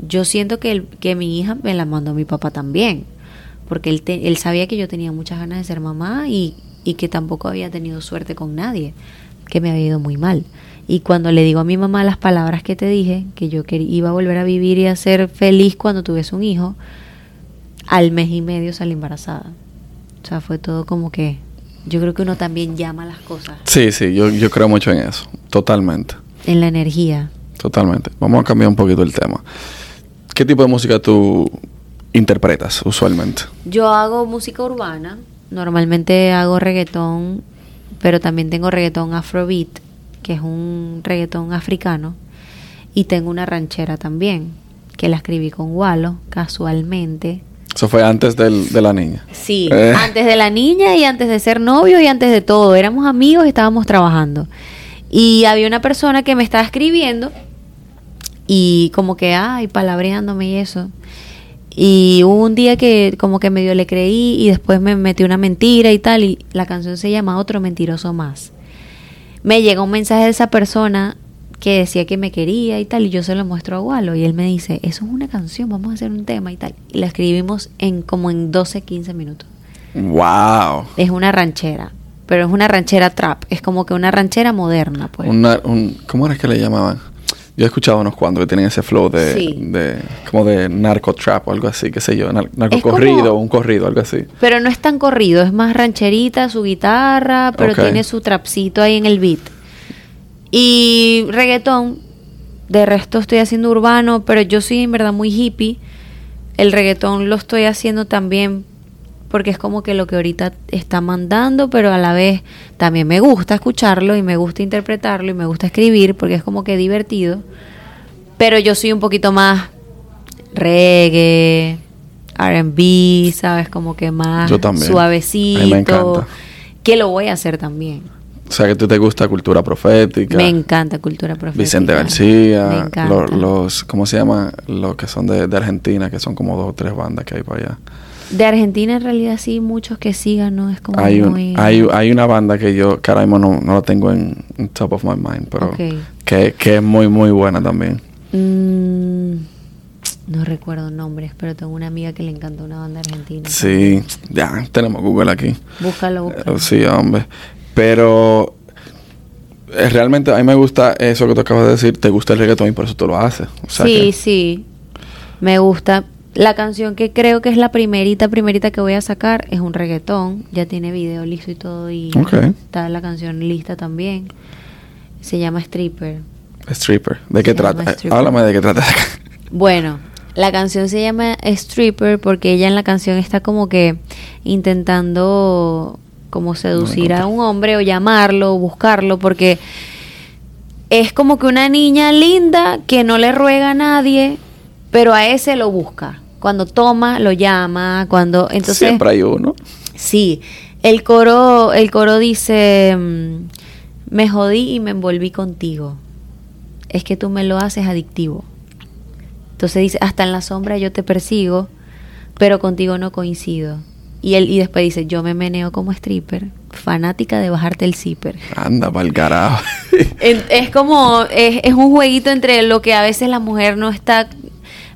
[SPEAKER 2] yo siento que, el- que mi hija me la mandó a mi papá también, porque él, te- él sabía que yo tenía muchas ganas de ser mamá y, y que tampoco había tenido suerte con nadie, que me había ido muy mal. Y cuando le digo a mi mamá las palabras que te dije, que yo quería, iba a volver a vivir y a ser feliz cuando tuviese un hijo, al mes y medio salí embarazada. O sea, fue todo como que yo creo que uno también llama las cosas
[SPEAKER 1] Sí, sí, yo, yo creo mucho en eso. Totalmente.
[SPEAKER 2] en la energía.
[SPEAKER 1] Totalmente. Vamos a cambiar un poquito el tema. ¿Qué tipo de música tú interpretas usualmente?
[SPEAKER 2] Yo hago música urbana, normalmente hago reggaetón, pero también tengo reggaetón afrobeat, que es un reggaetón africano, y tengo una ranchera también, que la escribí con Walo, casualmente.
[SPEAKER 1] Eso fue antes del- de la niña.
[SPEAKER 2] Sí,
[SPEAKER 1] Eh.
[SPEAKER 2] antes de la niña y antes de ser novio y antes de todo, éramos amigos y estábamos trabajando. Y había una persona que me estaba escribiendo y como que, ay, palabreándome y eso. Y hubo un día que como que medio le creí y después me metí una mentira y tal y la canción se llama Otro mentiroso más. Me llega un mensaje de esa persona que decía que me quería y tal y yo se lo muestro a Walo y él me dice, eso es una canción, vamos a hacer un tema y tal. Y la escribimos en como en 12, 15 minutos.
[SPEAKER 1] ¡Wow!
[SPEAKER 2] Es una ranchera, pero es una ranchera trap, es como que una ranchera moderna, pues.
[SPEAKER 1] Una- un- ¿Cómo era que le llamaban? Yo he escuchado unos cuantos que tienen ese flow de,
[SPEAKER 2] Sí.
[SPEAKER 1] de como de narco trap o algo así, qué sé yo, nar- narco
[SPEAKER 2] Es como-
[SPEAKER 1] corrido, un corrido, algo así.
[SPEAKER 2] Pero no es tan corrido, es más rancherita, su guitarra, pero tiene su trapcito ahí en el beat. Y reggaetón, de resto estoy haciendo urbano, pero yo soy en verdad muy hippie. El reggaetón lo estoy haciendo también porque es como que lo que ahorita está mandando, pero a la vez también me gusta escucharlo y me gusta interpretarlo y me gusta escribir porque es como que divertido. Pero yo soy un poquito más reggae, R&B, ¿sabes? Como que más
[SPEAKER 1] Yo también.
[SPEAKER 2] suavecito.
[SPEAKER 1] A mí me encanta.
[SPEAKER 2] Que lo voy a hacer también.
[SPEAKER 1] O sea, que tú te gusta cultura profética.
[SPEAKER 2] Me encanta cultura profética.
[SPEAKER 1] Vicente
[SPEAKER 2] Me
[SPEAKER 1] García,
[SPEAKER 2] encanta.
[SPEAKER 1] lo- los, ¿cómo se llama? Los que son de, de Argentina, que son como dos o tres bandas que hay para allá.
[SPEAKER 2] De Argentina en realidad sí, muchos que sigan, ¿no? Es como
[SPEAKER 1] Hay, un-
[SPEAKER 2] muy...
[SPEAKER 1] hay, hay una banda que yo, que ahora mismo no, no la tengo en, en top of my mind, pero que, que es muy, muy buena también.
[SPEAKER 2] Mm, no recuerdo nombres, pero tengo una amiga que le encanta una banda argentina.
[SPEAKER 1] Sí, ya, tenemos Google aquí.
[SPEAKER 2] Búscalo, búscalo.
[SPEAKER 1] Eh, Sí, hombre. Pero eh, realmente a mí me gusta eso que tú acabas de decir. Te gusta el reggaetón y por eso tú lo haces. O sea
[SPEAKER 2] sí,
[SPEAKER 1] que-
[SPEAKER 2] sí. Me gusta. La canción que creo que es la primerita, primerita que voy a sacar es un reggaetón. Ya tiene video listo y todo. Y está la canción lista también. Se llama Stripper.
[SPEAKER 1] Stripper. ¿De qué
[SPEAKER 2] Se
[SPEAKER 1] trata?
[SPEAKER 2] Stripper.
[SPEAKER 1] Háblame de qué trata.
[SPEAKER 2] Bueno, la canción se llama Stripper porque ella en la canción está como que intentando como seducir a un hombre o llamarlo o buscarlo porque es como que una niña linda que no le ruega a nadie, pero a ese lo busca. Cuando toma, lo llama, cuando entonces
[SPEAKER 1] Siempre hay uno.
[SPEAKER 2] Sí, el coro, el coro dice, mm, me jodí y me envolví contigo. Es que tú me lo haces adictivo. Entonces dice, hasta en la sombra yo te persigo, pero contigo no coincido. Y él y después dice, yo me meneo como stripper, fanática de bajarte el zipper.
[SPEAKER 1] Anda pa'l carajo.
[SPEAKER 2] Es como, es, es un jueguito entre lo que a veces la mujer no está...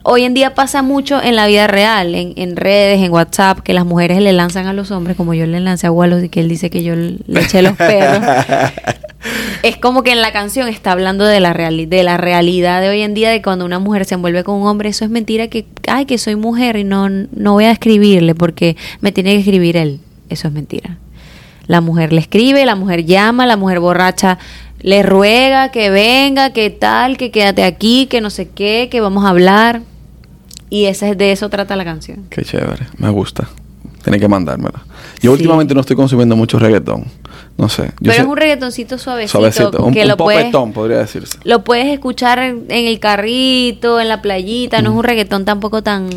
[SPEAKER 2] Hoy en día pasa mucho en la vida real, en, en redes, en WhatsApp, que las mujeres le lanzan a los hombres, como yo le lancé a Wallace y que él dice que yo le eché los perros. es como que en la canción está hablando de la, reali- de la realidad de hoy en día, de cuando una mujer se envuelve con un hombre, eso es mentira que, ay, que soy mujer y no, no voy a escribirle porque me tiene que escribir él. Eso es mentira. La mujer le escribe, la mujer llama, la mujer borracha le ruega que venga, que tal, que quédate aquí, que no sé qué, que vamos a hablar. Y ese, de eso trata la canción.
[SPEAKER 1] Qué chévere. Me gusta. Tiene que mandármela. Yo
[SPEAKER 2] Sí.
[SPEAKER 1] últimamente no estoy consumiendo mucho reggaetón. No sé. Yo
[SPEAKER 2] Pero
[SPEAKER 1] sé-
[SPEAKER 2] es un reggaetoncito suavecito,
[SPEAKER 1] suavecito. Un,
[SPEAKER 2] que
[SPEAKER 1] un
[SPEAKER 2] lo puedes,
[SPEAKER 1] popetón, podría decirse.
[SPEAKER 2] lo puedes escuchar en, en el carrito, en la playita. No es un reggaetón tampoco tan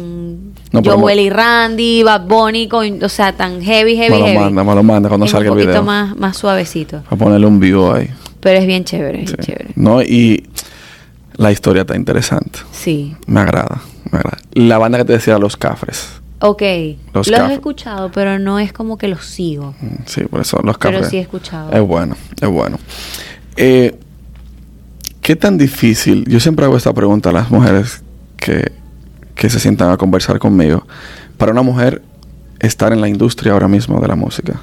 [SPEAKER 1] No,
[SPEAKER 2] Joel y Randy, Bad Bunny, con, o sea, tan heavy, heavy,
[SPEAKER 1] Me lo
[SPEAKER 2] heavy.
[SPEAKER 1] manda, me lo manda cuando
[SPEAKER 2] es
[SPEAKER 1] salga
[SPEAKER 2] un
[SPEAKER 1] el
[SPEAKER 2] poquito
[SPEAKER 1] video.
[SPEAKER 2] más, más suavecito.
[SPEAKER 1] A ponerle un vivo ahí.
[SPEAKER 2] Pero es bien chévere, es
[SPEAKER 1] Sí.
[SPEAKER 2] bien chévere.
[SPEAKER 1] No, y la historia está interesante.
[SPEAKER 2] Sí.
[SPEAKER 1] Me agrada, La banda que te decía, Los Cafres.
[SPEAKER 2] Ok,
[SPEAKER 1] Los
[SPEAKER 2] los he escuchado, pero no es como que los sigo.
[SPEAKER 1] Mm, Sí, por eso Los
[SPEAKER 2] Pero
[SPEAKER 1] Cafres.
[SPEAKER 2] sí he escuchado.
[SPEAKER 1] Es bueno, es bueno. Eh, ¿Qué tan difícil? Yo siempre hago esta pregunta a las mujeres que, que se sientan a conversar conmigo. Para una mujer estar en la industria ahora mismo de la música.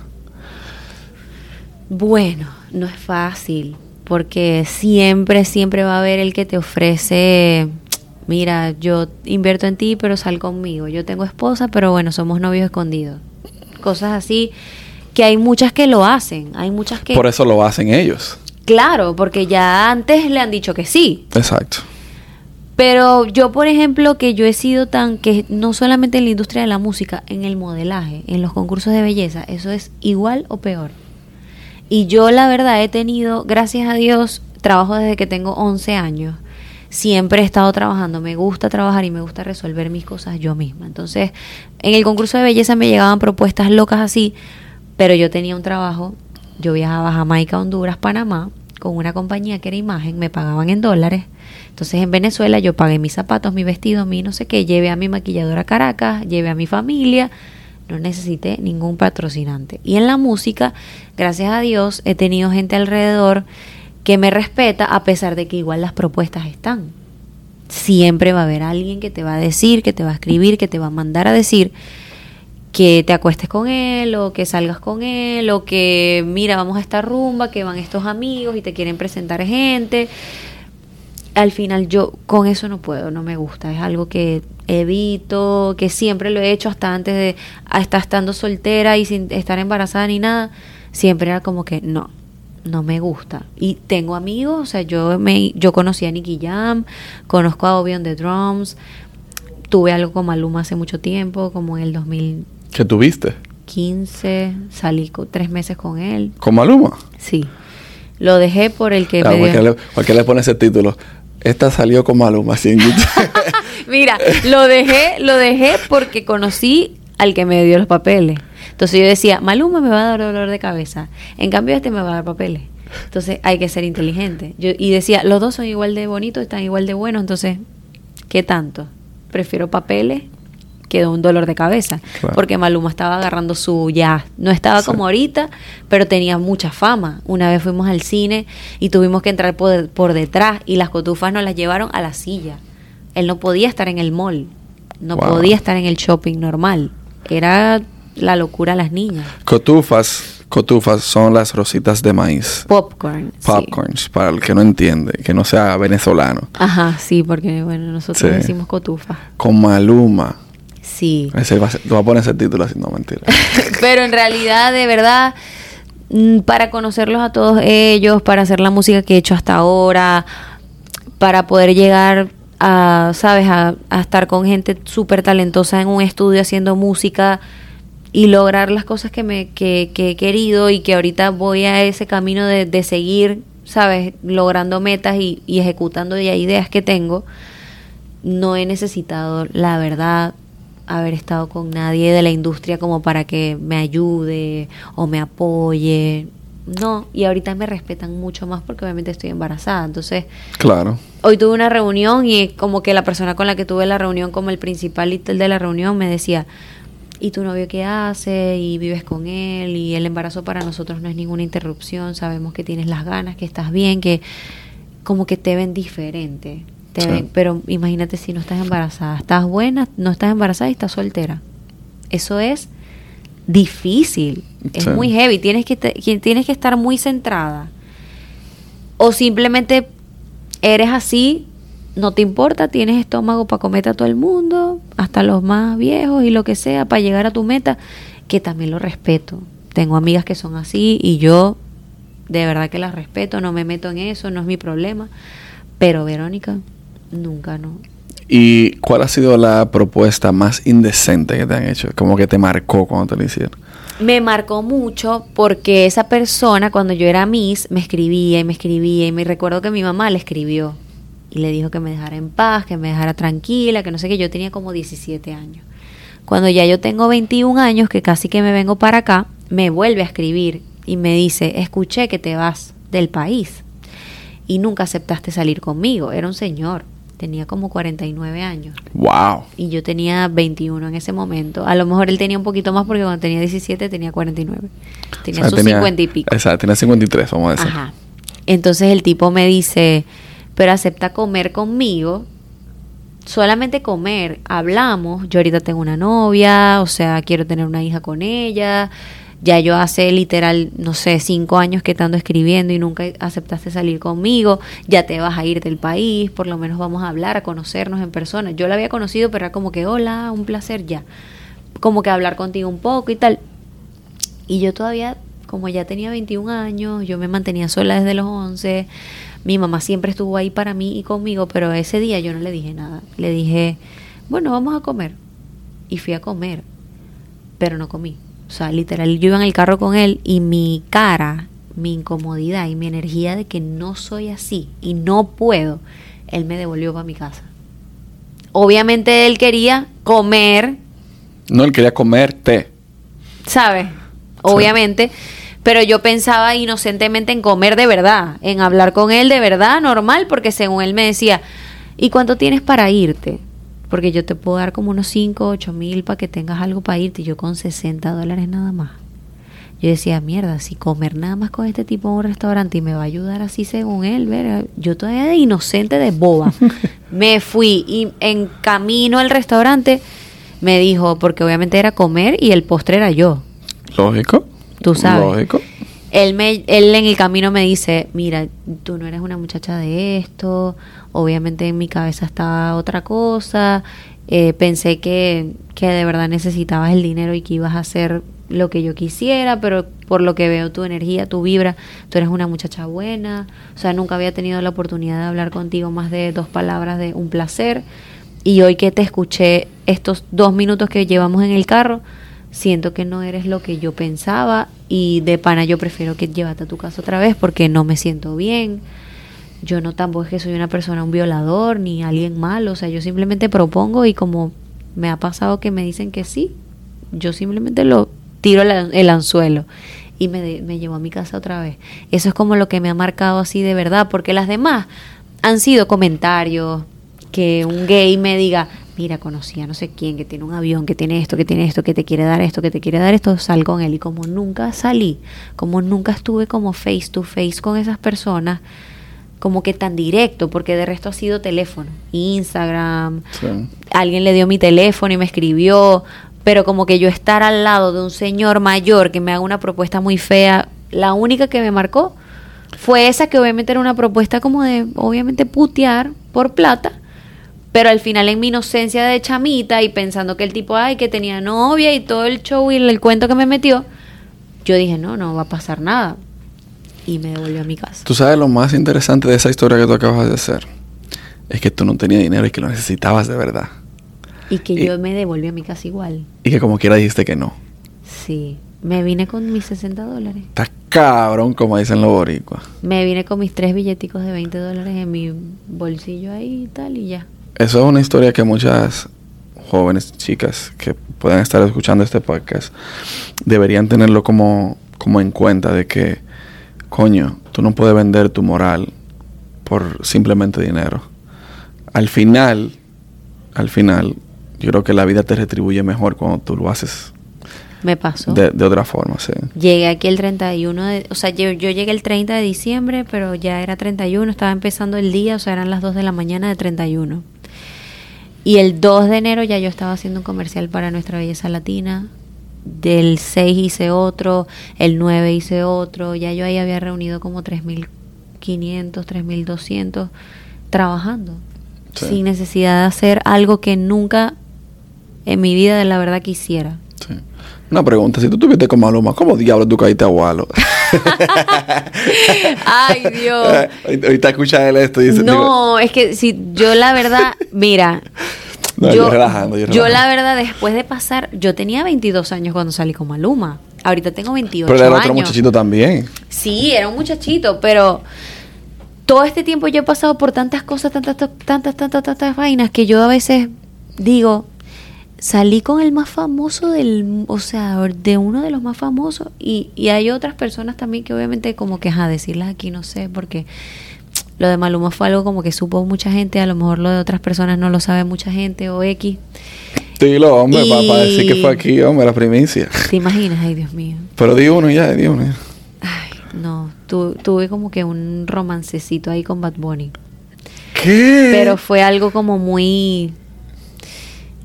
[SPEAKER 2] Bueno, no es fácil, porque siempre, siempre va a haber el que te ofrece, mira, yo invierto en ti, pero sal conmigo. Yo tengo esposa, pero bueno, somos novios escondidos. Cosas así, que hay muchas que lo hacen, hay muchas que...
[SPEAKER 1] Por eso lo hacen ellos.
[SPEAKER 2] Claro, porque ya antes le han dicho que sí.
[SPEAKER 1] Exacto.
[SPEAKER 2] Pero yo, por ejemplo, que yo he sido tan, que no solamente en la industria de la música, en el modelaje, en los concursos de belleza, eso es igual o peor. Y yo la verdad he tenido, gracias a Dios, trabajo desde que tengo 11 años. Siempre he estado trabajando, me gusta trabajar y me gusta resolver mis cosas yo misma. Entonces, en el concurso de belleza me llegaban propuestas locas así, pero yo tenía un trabajo, yo viajaba a Jamaica, Honduras, Panamá, con una compañía que era imagen, me pagaban en dólares. Entonces en Venezuela yo pagué mis zapatos, mi vestido, mi no sé qué, llevé a mi maquilladora a Caracas, llevé a mi familia, no necesité ningún patrocinante. Y en la música, gracias a Dios, he tenido gente alrededor que me respeta a pesar de que igual las propuestas están. Siempre va a haber alguien que te va a decir, que te va a escribir, que te va a mandar a decir que te acuestes con él o que salgas con él o que mira, vamos a esta rumba, que van estos amigos y te quieren presentar gente. Al final yo con eso no puedo, no me gusta, es algo que evito, que siempre lo he hecho hasta antes de hasta estando soltera y sin estar embarazada ni nada, siempre era como que no, no me gusta. Y tengo amigos, o sea, yo me yo conocí a Nicky Jam, conozco a Obi on the Drums, tuve algo con Maluma hace mucho tiempo, como en el 2015,
[SPEAKER 1] ¿Qué tuviste?
[SPEAKER 2] salí co- tres meses con él,
[SPEAKER 1] ¿Con Maluma?
[SPEAKER 2] sí. Lo dejé por el que
[SPEAKER 1] Claro,
[SPEAKER 2] me dio-
[SPEAKER 1] ¿por, qué le, le pone ese título? Esta salió con Maluma, YouTube.
[SPEAKER 2] Mira, lo dejé, lo dejé porque conocí al que me dio los papeles. Entonces yo decía, Maluma me va a dar dolor de cabeza. En cambio este me va a dar papeles. Entonces hay que ser inteligente. Yo, y decía, los dos son igual de bonitos, están igual de buenos, entonces, ¿qué tanto? Prefiero papeles que un dolor de cabeza.
[SPEAKER 1] Claro.
[SPEAKER 2] Porque Maluma estaba agarrando su ya. No estaba
[SPEAKER 1] Sí.
[SPEAKER 2] como ahorita, pero tenía mucha fama. Una vez fuimos al cine y tuvimos que entrar por, por detrás y las cotufas nos las llevaron a la silla. Él no podía estar en el mall, no
[SPEAKER 1] Wow.
[SPEAKER 2] podía estar en el shopping normal. Era la locura a las niñas.
[SPEAKER 1] Cotufas, cotufas son las rositas de maíz.
[SPEAKER 2] Popcorn. sí.
[SPEAKER 1] Popcorns, para el que no entiende, que no sea venezolano.
[SPEAKER 2] Ajá, sí, porque bueno, nosotros
[SPEAKER 1] Sí.
[SPEAKER 2] decimos cotufa.
[SPEAKER 1] Con Maluma,
[SPEAKER 2] Sí.
[SPEAKER 1] Ese va a vas a poner ese título así, no mentira.
[SPEAKER 2] Pero en realidad, de verdad, mm, para conocerlos a todos ellos, para hacer la música que he hecho hasta ahora, para poder llegar a, ¿sabes?, a, a estar con gente súper talentosa en un estudio haciendo música y lograr las cosas que, me, que, que he querido y que ahorita voy a ese camino de, de seguir, ¿sabes?, logrando metas y, y ejecutando ya ideas que tengo no he necesitado, la verdad, haber estado con nadie de la industria como para que me ayude o me apoye. No, y ahorita me respetan mucho más porque obviamente estoy embarazada. Entonces,
[SPEAKER 1] Claro.
[SPEAKER 2] hoy tuve una reunión y como que la persona con la que tuve la reunión, como el principal y el de la reunión, me decía, ¿y tu novio qué hace? ¿Y vives con él? Y el embarazo para nosotros no es ninguna interrupción, sabemos que tienes las ganas, que estás bien, que como que te ven diferente. Te
[SPEAKER 1] Sí.
[SPEAKER 2] ven- pero imagínate si no estás embarazada, estás buena, no estás embarazada y estás soltera. Eso es difícil, es
[SPEAKER 1] Sí.
[SPEAKER 2] muy heavy, tienes que, te- tienes que estar muy centrada. O simplemente eres así, no te importa, tienes estómago para comerte a todo el mundo, hasta los más viejos y lo que sea, para llegar a tu meta, que también lo respeto. Tengo amigas que son así y yo de verdad que las respeto, no me meto en eso, no es mi problema. Pero Verónica, nunca no.
[SPEAKER 1] ¿Y cuál ha sido la propuesta más indecente que te han hecho? Como que te marcó cuando te lo hicieron.
[SPEAKER 2] Me marcó mucho porque esa persona cuando yo era Miss me escribía y me escribía y me recuerdo que mi mamá le escribió y le dijo que me dejara en paz, que me dejara tranquila, que no sé qué, yo tenía como 17 años. Cuando ya yo tengo 21 años, que casi que me vengo para acá, me vuelve a escribir y me dice, escuché que te vas del país y nunca aceptaste salir conmigo. Era un señor, tenía como 49 años
[SPEAKER 1] ¡Wow!
[SPEAKER 2] y yo tenía 21 en ese momento. A lo mejor él tenía un poquito más porque cuando tenía 17 tenía 49. Tenía
[SPEAKER 1] O sea,
[SPEAKER 2] sus 50 y pico.
[SPEAKER 1] Exacto, tenía 53, vamos a decir.
[SPEAKER 2] Ajá. Entonces el tipo me dice, pero acepta comer conmigo. Solamente comer, hablamos, yo ahorita tengo una novia, o sea, quiero tener una hija con ella, ya yo hace literal, no sé, cinco años que te ando escribiendo y nunca aceptaste salir conmigo, ya te vas a ir del país, por lo menos vamos a hablar, a conocernos en persona. Yo la había conocido, pero era como que, hola, un placer ya. Como que hablar contigo un poco y tal. Y yo todavía, como ya tenía 21 años, yo me mantenía sola desde los 11. Mi mamá siempre estuvo ahí para mí y conmigo, pero ese día yo no le dije nada. Le dije, bueno, vamos a comer. Y fui a comer, pero no comí. O sea, literal, yo iba en el carro con él y mi cara, mi incomodidad y mi energía de que no soy así y no puedo, él me devolvió para mi casa. Obviamente él quería comer,
[SPEAKER 1] No, él quería comerte.
[SPEAKER 2] ¿sabes? Obviamente. Pero yo pensaba inocentemente en comer de verdad, en hablar con él de verdad, normal, porque según él me decía, ¿y cuánto tienes para irte? Porque yo te puedo dar como unos 5, 8 mil para que tengas algo para irte, y yo con 60 dólares nada más. Yo decía, mierda, si comer nada más con este tipo en un restaurante y me va a ayudar así según él, verga, yo todavía de inocente, de boba. me fui y en camino al restaurante me dijo, porque obviamente era comer y el postre era yo.
[SPEAKER 1] Lógico.
[SPEAKER 2] Tú sabes.
[SPEAKER 1] Lógico.
[SPEAKER 2] Él, me, él en el camino me dice, mira, tú no eres una muchacha de esto, obviamente en mi cabeza está otra cosa, eh, pensé que, que de verdad necesitabas el dinero y que ibas a hacer lo que yo quisiera, pero por lo que veo tu energía, tu vibra, tú eres una muchacha buena, o sea, nunca había tenido la oportunidad de hablar contigo más de dos palabras de un placer, y hoy que te escuché estos dos minutos que llevamos en el carro, siento que no eres lo que yo pensaba y de pana yo prefiero que llévate a tu casa otra vez porque no me siento bien. Yo no tampoco es que soy una persona, un violador ni alguien malo, o sea, yo simplemente propongo y como me ha pasado que me dicen que sí, yo simplemente lo tiro el, el anzuelo y me, me llevo a mi casa otra vez. Eso es como lo que me ha marcado así de verdad, porque las demás han sido comentarios, que un gay me diga, mira, conocí a no sé quién, que tiene un avión, que tiene esto, que tiene esto, que te quiere dar esto, que te quiere dar esto, sal con él. Y como nunca salí, como nunca estuve como face to face con esas personas, como que tan directo, porque de resto ha sido teléfono, Instagram,
[SPEAKER 1] Sí.
[SPEAKER 2] alguien le dio mi teléfono y me escribió, pero como que yo estar al lado de un señor mayor que me haga una propuesta muy fea, la única que me marcó fue esa que obviamente era una propuesta como de, obviamente, putear por plata, Pero al final en mi inocencia de chamita y pensando que el tipo, ay, que tenía novia y todo el show y el cuento que me metió, yo dije, no, no va a pasar nada. Y me devolvió a mi casa.
[SPEAKER 1] Tú sabes lo más interesante de esa historia que tú acabas de hacer. Es que tú no tenías dinero y que lo necesitabas de verdad.
[SPEAKER 2] Y que yo me devolví a mi casa igual.
[SPEAKER 1] Y que como quiera dijiste que no.
[SPEAKER 2] Sí. Me vine con mis 60 dólares.
[SPEAKER 1] Está cabrón, como dicen los boricuas.
[SPEAKER 2] Me vine con mis tres billeticos de 20 dólares en mi bolsillo ahí y tal y ya.
[SPEAKER 1] Eso es una historia que muchas jóvenes chicas que puedan estar escuchando este podcast deberían tenerlo como, como en cuenta de que, coño, tú no puedes vender tu moral por simplemente dinero. Al final, al final, yo creo que la vida te retribuye mejor cuando tú lo haces
[SPEAKER 2] me pasó.
[SPEAKER 1] De, otra forma, sí.
[SPEAKER 2] Llegué aquí el 31 de... O sea, yo, yo, llegué el 30 de diciembre, pero ya era 31, estaba empezando el día, o sea, eran las 2 de la mañana de 31. Y el 2 de enero ya yo estaba haciendo un comercial para Nuestra Belleza Latina. Del 6 hice otro, el 9 hice otro, ya yo ahí había reunido como 3.500, 3.200 trabajando. Sin necesidad de hacer algo que nunca en mi vida de la verdad quisiera.
[SPEAKER 1] Sí. Una pregunta, si tú tuviste con Maluma, ¿cómo diablos tú caíste a Walo?
[SPEAKER 2] Ay, Dios.
[SPEAKER 1] Ahorita escucha él esto y dice...
[SPEAKER 2] No, es que si yo la verdad, mira... yo, relajando, yo, yo, la verdad, después de pasar, yo tenía 22 años cuando salí con Maluma. Ahorita tengo 28
[SPEAKER 1] años. Pero era otro muchachito también.
[SPEAKER 2] Sí, era un muchachito, pero todo este tiempo yo he pasado por tantas cosas, tantas, tantas, tantas, tantas vainas que yo a veces digo, salí con el más famoso del, o sea, de uno de los más famosos y, y hay otras personas también que obviamente como que, a decirlas aquí no sé, porque lo de Maluma fue algo como que supo mucha gente, a lo mejor lo de otras personas no lo sabe mucha gente o X.
[SPEAKER 1] Dilo, hombre, para decir que fue aquí, hombre, la primicia.
[SPEAKER 2] ¿Te imaginas? Ay, Dios mío.
[SPEAKER 1] Pero di uno ya, di uno ya.
[SPEAKER 2] Ay, no, tuve como que un romancecito ahí con Bad Bunny.
[SPEAKER 1] ¿Qué?
[SPEAKER 2] Pero fue algo como muy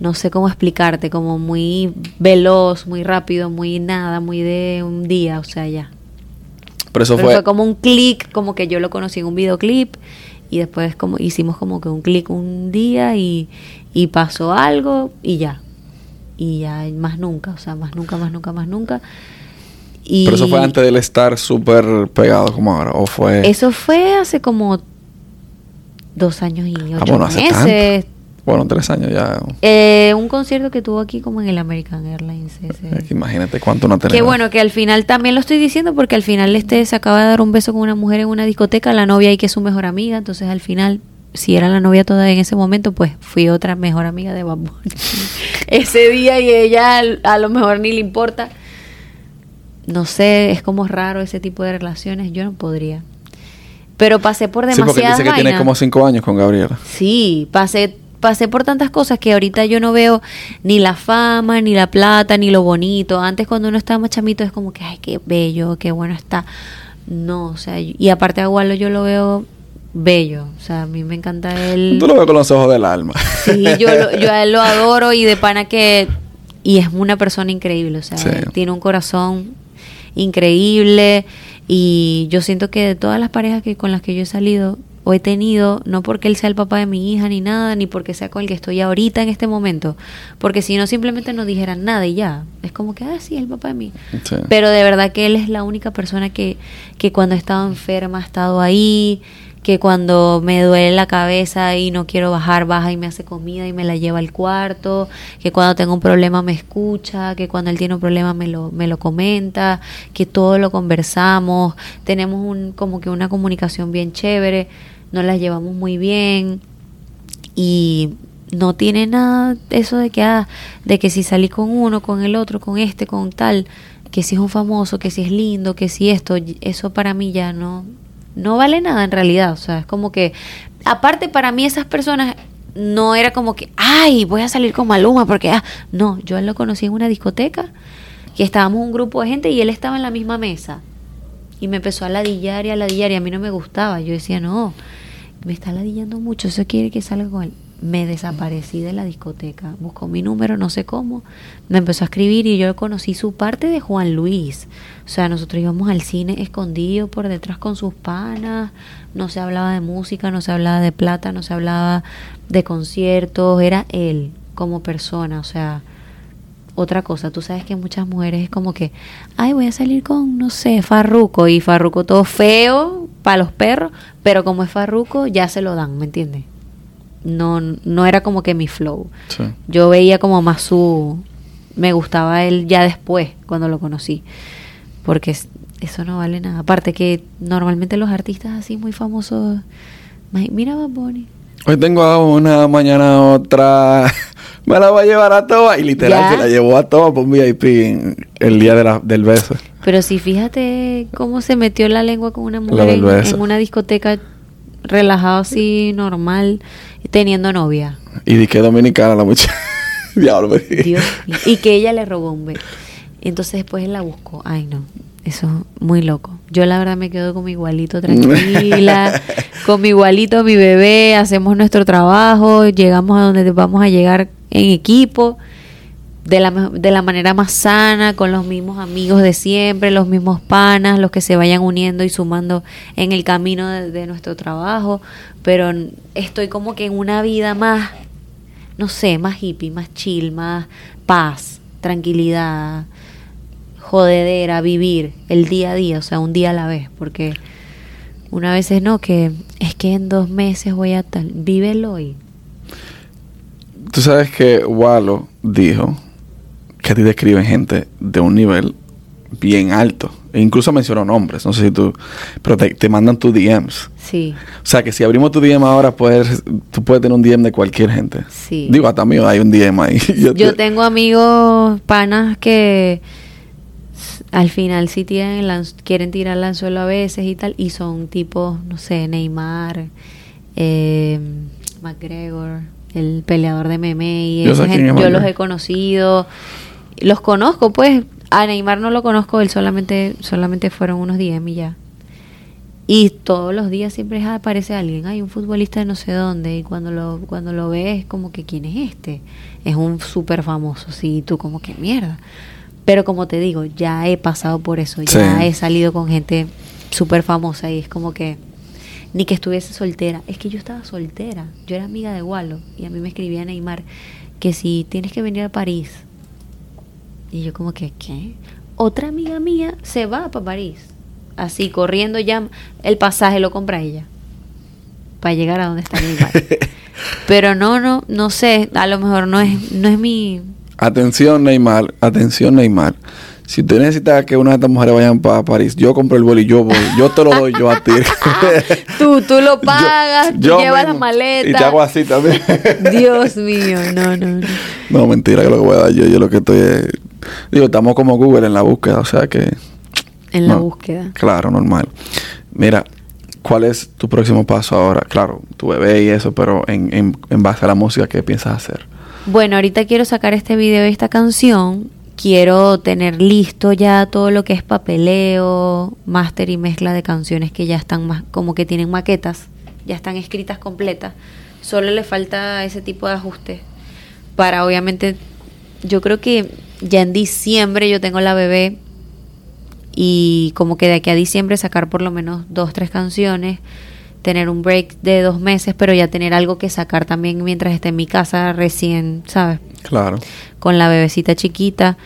[SPEAKER 2] no sé cómo explicarte, como muy veloz, muy rápido, muy nada, muy de un día, o sea, ya.
[SPEAKER 1] Pero eso fue...
[SPEAKER 2] fue como un clic, como que yo lo conocí en un videoclip y después como hicimos como que un clic un día y, y pasó algo y ya. Y ya más nunca, o sea, más nunca, más nunca, más nunca.
[SPEAKER 1] Y Pero eso fue antes del estar súper pegado como ahora, o fue...
[SPEAKER 2] Eso fue hace como dos años y ah, ocho meses,
[SPEAKER 1] bueno, tres años ya.
[SPEAKER 2] Eh, un concierto que tuvo aquí como en el American Airlines.
[SPEAKER 1] Imagínate cuánto no tenemos.
[SPEAKER 2] Qué bueno, que al final también lo estoy diciendo porque al final este se acaba de dar un beso con una mujer en una discoteca, la novia y que es su mejor amiga, entonces al final, si era la novia todavía en ese momento, pues fui otra mejor amiga de Bad ese día y ella a lo mejor ni le importa. No sé, es como raro ese tipo de relaciones, yo no podría. Pero pasé por demasiadas Sí, porque dice que
[SPEAKER 1] tiene como cinco años con Gabriela.
[SPEAKER 2] Sí, pasé pasé por tantas cosas que ahorita yo no veo ni la fama, ni la plata, ni lo bonito. Antes cuando uno estaba más chamito es como que, ay, qué bello, qué bueno está. No, o sea, y aparte a Wallo yo lo veo bello. O sea, a mí me encanta él.
[SPEAKER 1] Tú lo ves con los ojos del alma.
[SPEAKER 2] Sí, yo, yo a él lo adoro y de pana que... Y es una persona increíble, o sea, tiene un corazón increíble y yo siento que de todas las parejas que con las que yo he salido, o he tenido, no porque él sea el papá de mi hija ni nada, ni porque sea con el que estoy ahorita en este momento, porque si no simplemente no dijeran nada y ya, es como que, ah, sí, el papá de mí. Pero de verdad que él es la única persona que, que cuando he estado enferma ha estado ahí, que cuando me duele la cabeza y no quiero bajar, baja y me hace comida y me la lleva al cuarto, que cuando tengo un problema me escucha, que cuando él tiene un problema me lo, me lo comenta, que todo lo conversamos, tenemos un, como que una comunicación bien chévere nos las llevamos muy bien y no tiene nada eso de que ah, de que si salí con uno, con el otro, con este, con tal, que si es un famoso, que si es lindo, que si esto, eso para mí ya no no vale nada en realidad, o sea, es como que aparte para mí esas personas no era como que, ay, voy a salir con Maluma porque ah, no, yo lo conocí en una discoteca, que estábamos un grupo de gente y él estaba en la misma mesa. Y me empezó a ladillar y a ladillar y a mí no me gustaba. Yo decía, no, me está ladillando mucho, eso quiere que salga con él. Me desaparecí de la discoteca. Buscó mi número, no sé cómo. Me empezó a escribir y yo conocí su parte de Juan Luis. O sea, nosotros íbamos al cine escondido por detrás con sus panas. No se hablaba de música, no se hablaba de plata, no se hablaba de conciertos. Era él como persona. O sea, otra cosa. Tú sabes que muchas mujeres es como que, ay, voy a salir con, no sé, Farruco. Y Farruco todo feo para los perros. Pero como es Farruco, ya se lo dan, ¿me entiendes? No, no era como que mi flow. Yo veía como más su... Me gustaba él ya después, cuando lo conocí. Porque eso no vale nada. Aparte que normalmente los artistas así muy famosos... Mira Bad Bunny.
[SPEAKER 1] Hoy tengo una, mañana otra. Me la voy a llevar a toa. Y literal se la llevó a toa por VIP el día de la, del beso.
[SPEAKER 2] Pero si fíjate cómo se metió la lengua con una mujer en, una discoteca relajado así, normal teniendo novia.
[SPEAKER 1] Y di que dominicana la muchacha.
[SPEAKER 2] Diablo, Dios Y que ella le robó un bebé. Entonces después él la buscó. Ay, no. Eso muy loco. Yo la verdad me quedo con mi igualito tranquila, con mi igualito, mi bebé, hacemos nuestro trabajo, llegamos a donde vamos a llegar en equipo de la, de la manera más sana, con los mismos amigos de siempre, los mismos panas, los que se vayan uniendo y sumando en el camino de, nuestro trabajo, pero estoy como que en una vida más, no sé, más hippie, más chill, más paz, tranquilidad, jodedera, vivir el día a día, o sea, un día a la vez, porque una vez es no, que es que en dos meses voy a tal, vívelo hoy.
[SPEAKER 1] Tú sabes que Walo dijo que a ti te escriben gente de un nivel bien alto. E incluso mencionó nombres, no sé si tú, pero te, mandan tus DMs.
[SPEAKER 2] Sí.
[SPEAKER 1] O sea, que si abrimos tu DM ahora, puedes, tú puedes tener un DM de cualquier gente.
[SPEAKER 2] Sí.
[SPEAKER 1] Digo, hasta mío hay un DM ahí.
[SPEAKER 2] Yo, tengo amigos panas que al final sí tiran quieren tirar el anzuelo a veces y tal, y son tipos, no sé, Neymar, eh, McGregor, el peleador de meme, y yo, yo los he conocido los conozco, pues. A Neymar no lo conozco, él solamente, solamente fueron unos días y ya. Y todos los días siempre aparece alguien, hay un futbolista de no sé dónde, y cuando lo, cuando lo ves es como que, ¿quién es este? Es un súper famoso, sí, tú como que mierda. Pero como te digo, ya he pasado por eso, ya he salido con gente súper famosa y es como que, ni que estuviese soltera, es que yo estaba soltera, yo era amiga de Walo y a mí me escribía Neymar que si tienes que venir a París, y yo como que, ¿qué? Otra amiga mía se va para París. Así, corriendo ya, el pasaje lo compra ella. Para llegar a donde está Neymar. Pero no, no, no sé, a lo mejor no es, no es mi...
[SPEAKER 1] Atención Neymar, atención Neymar. Si usted necesita que una de estas mujeres vayan para París, yo compro el vuelo y yo voy. Yo te lo doy yo a ti.
[SPEAKER 2] tú, tú lo pagas, tú llevas la maleta.
[SPEAKER 1] Y te hago así también.
[SPEAKER 2] Dios mío, no, no, no.
[SPEAKER 1] No, mentira, que lo que voy a dar yo, yo lo que estoy es Digo, estamos como Google en la búsqueda, o sea que...
[SPEAKER 2] En la búsqueda.
[SPEAKER 1] Claro, normal. Mira, ¿cuál es tu próximo paso ahora? Claro, tu bebé y eso, pero en, en, base a la música, ¿qué piensas hacer?
[SPEAKER 2] Bueno, ahorita quiero sacar este video y esta canción. Quiero tener listo ya todo lo que es papeleo, máster y mezcla de canciones que ya están más, como que tienen maquetas, ya están escritas completas. Solo le falta ese tipo de ajuste para obviamente yo creo que ya en diciembre yo tengo la bebé y como que de aquí a diciembre sacar por lo menos dos, tres canciones, tener un break de dos meses, pero ya tener algo que sacar también mientras esté en mi casa recién, ¿sabes?
[SPEAKER 1] Claro.
[SPEAKER 2] Con la bebecita chiquita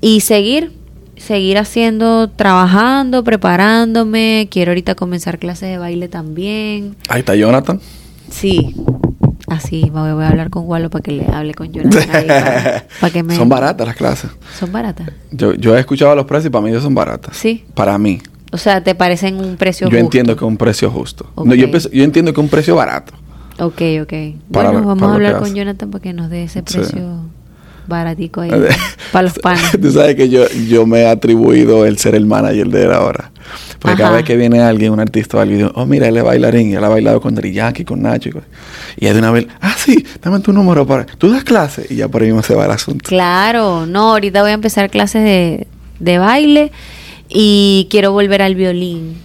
[SPEAKER 2] y seguir, seguir haciendo, trabajando, preparándome. Quiero ahorita comenzar clases de baile también.
[SPEAKER 1] Ahí está Jonathan.
[SPEAKER 2] Sí, Así, voy, a hablar con Walo para que le hable con Jonathan. para, que me...
[SPEAKER 1] Son baratas las clases.
[SPEAKER 2] Son baratas.
[SPEAKER 1] Yo, yo he escuchado los precios y para mí son baratas.
[SPEAKER 2] Sí.
[SPEAKER 1] Para mí.
[SPEAKER 2] O sea, ¿te parecen un precio
[SPEAKER 1] justo? Yo entiendo que es un precio justo. No, yo, yo, entiendo que es un precio barato.
[SPEAKER 2] Ok, ok. bueno, vamos a hablar con Jonathan para que nos dé ese precio baratico ahí para los panes.
[SPEAKER 1] Tú sabes que yo, yo me he atribuido el ser el manager de él ahora. Porque cada vez que viene alguien, un artista o alguien, oh, mira, él es bailarín, él ha bailado con Dari con Nacho. Y, y de una vez, ah, sí, dame tu número para. Tú das clases y ya por ahí mismo se va el asunto.
[SPEAKER 2] Claro, no, ahorita voy a empezar clases de, de baile y quiero volver al violín.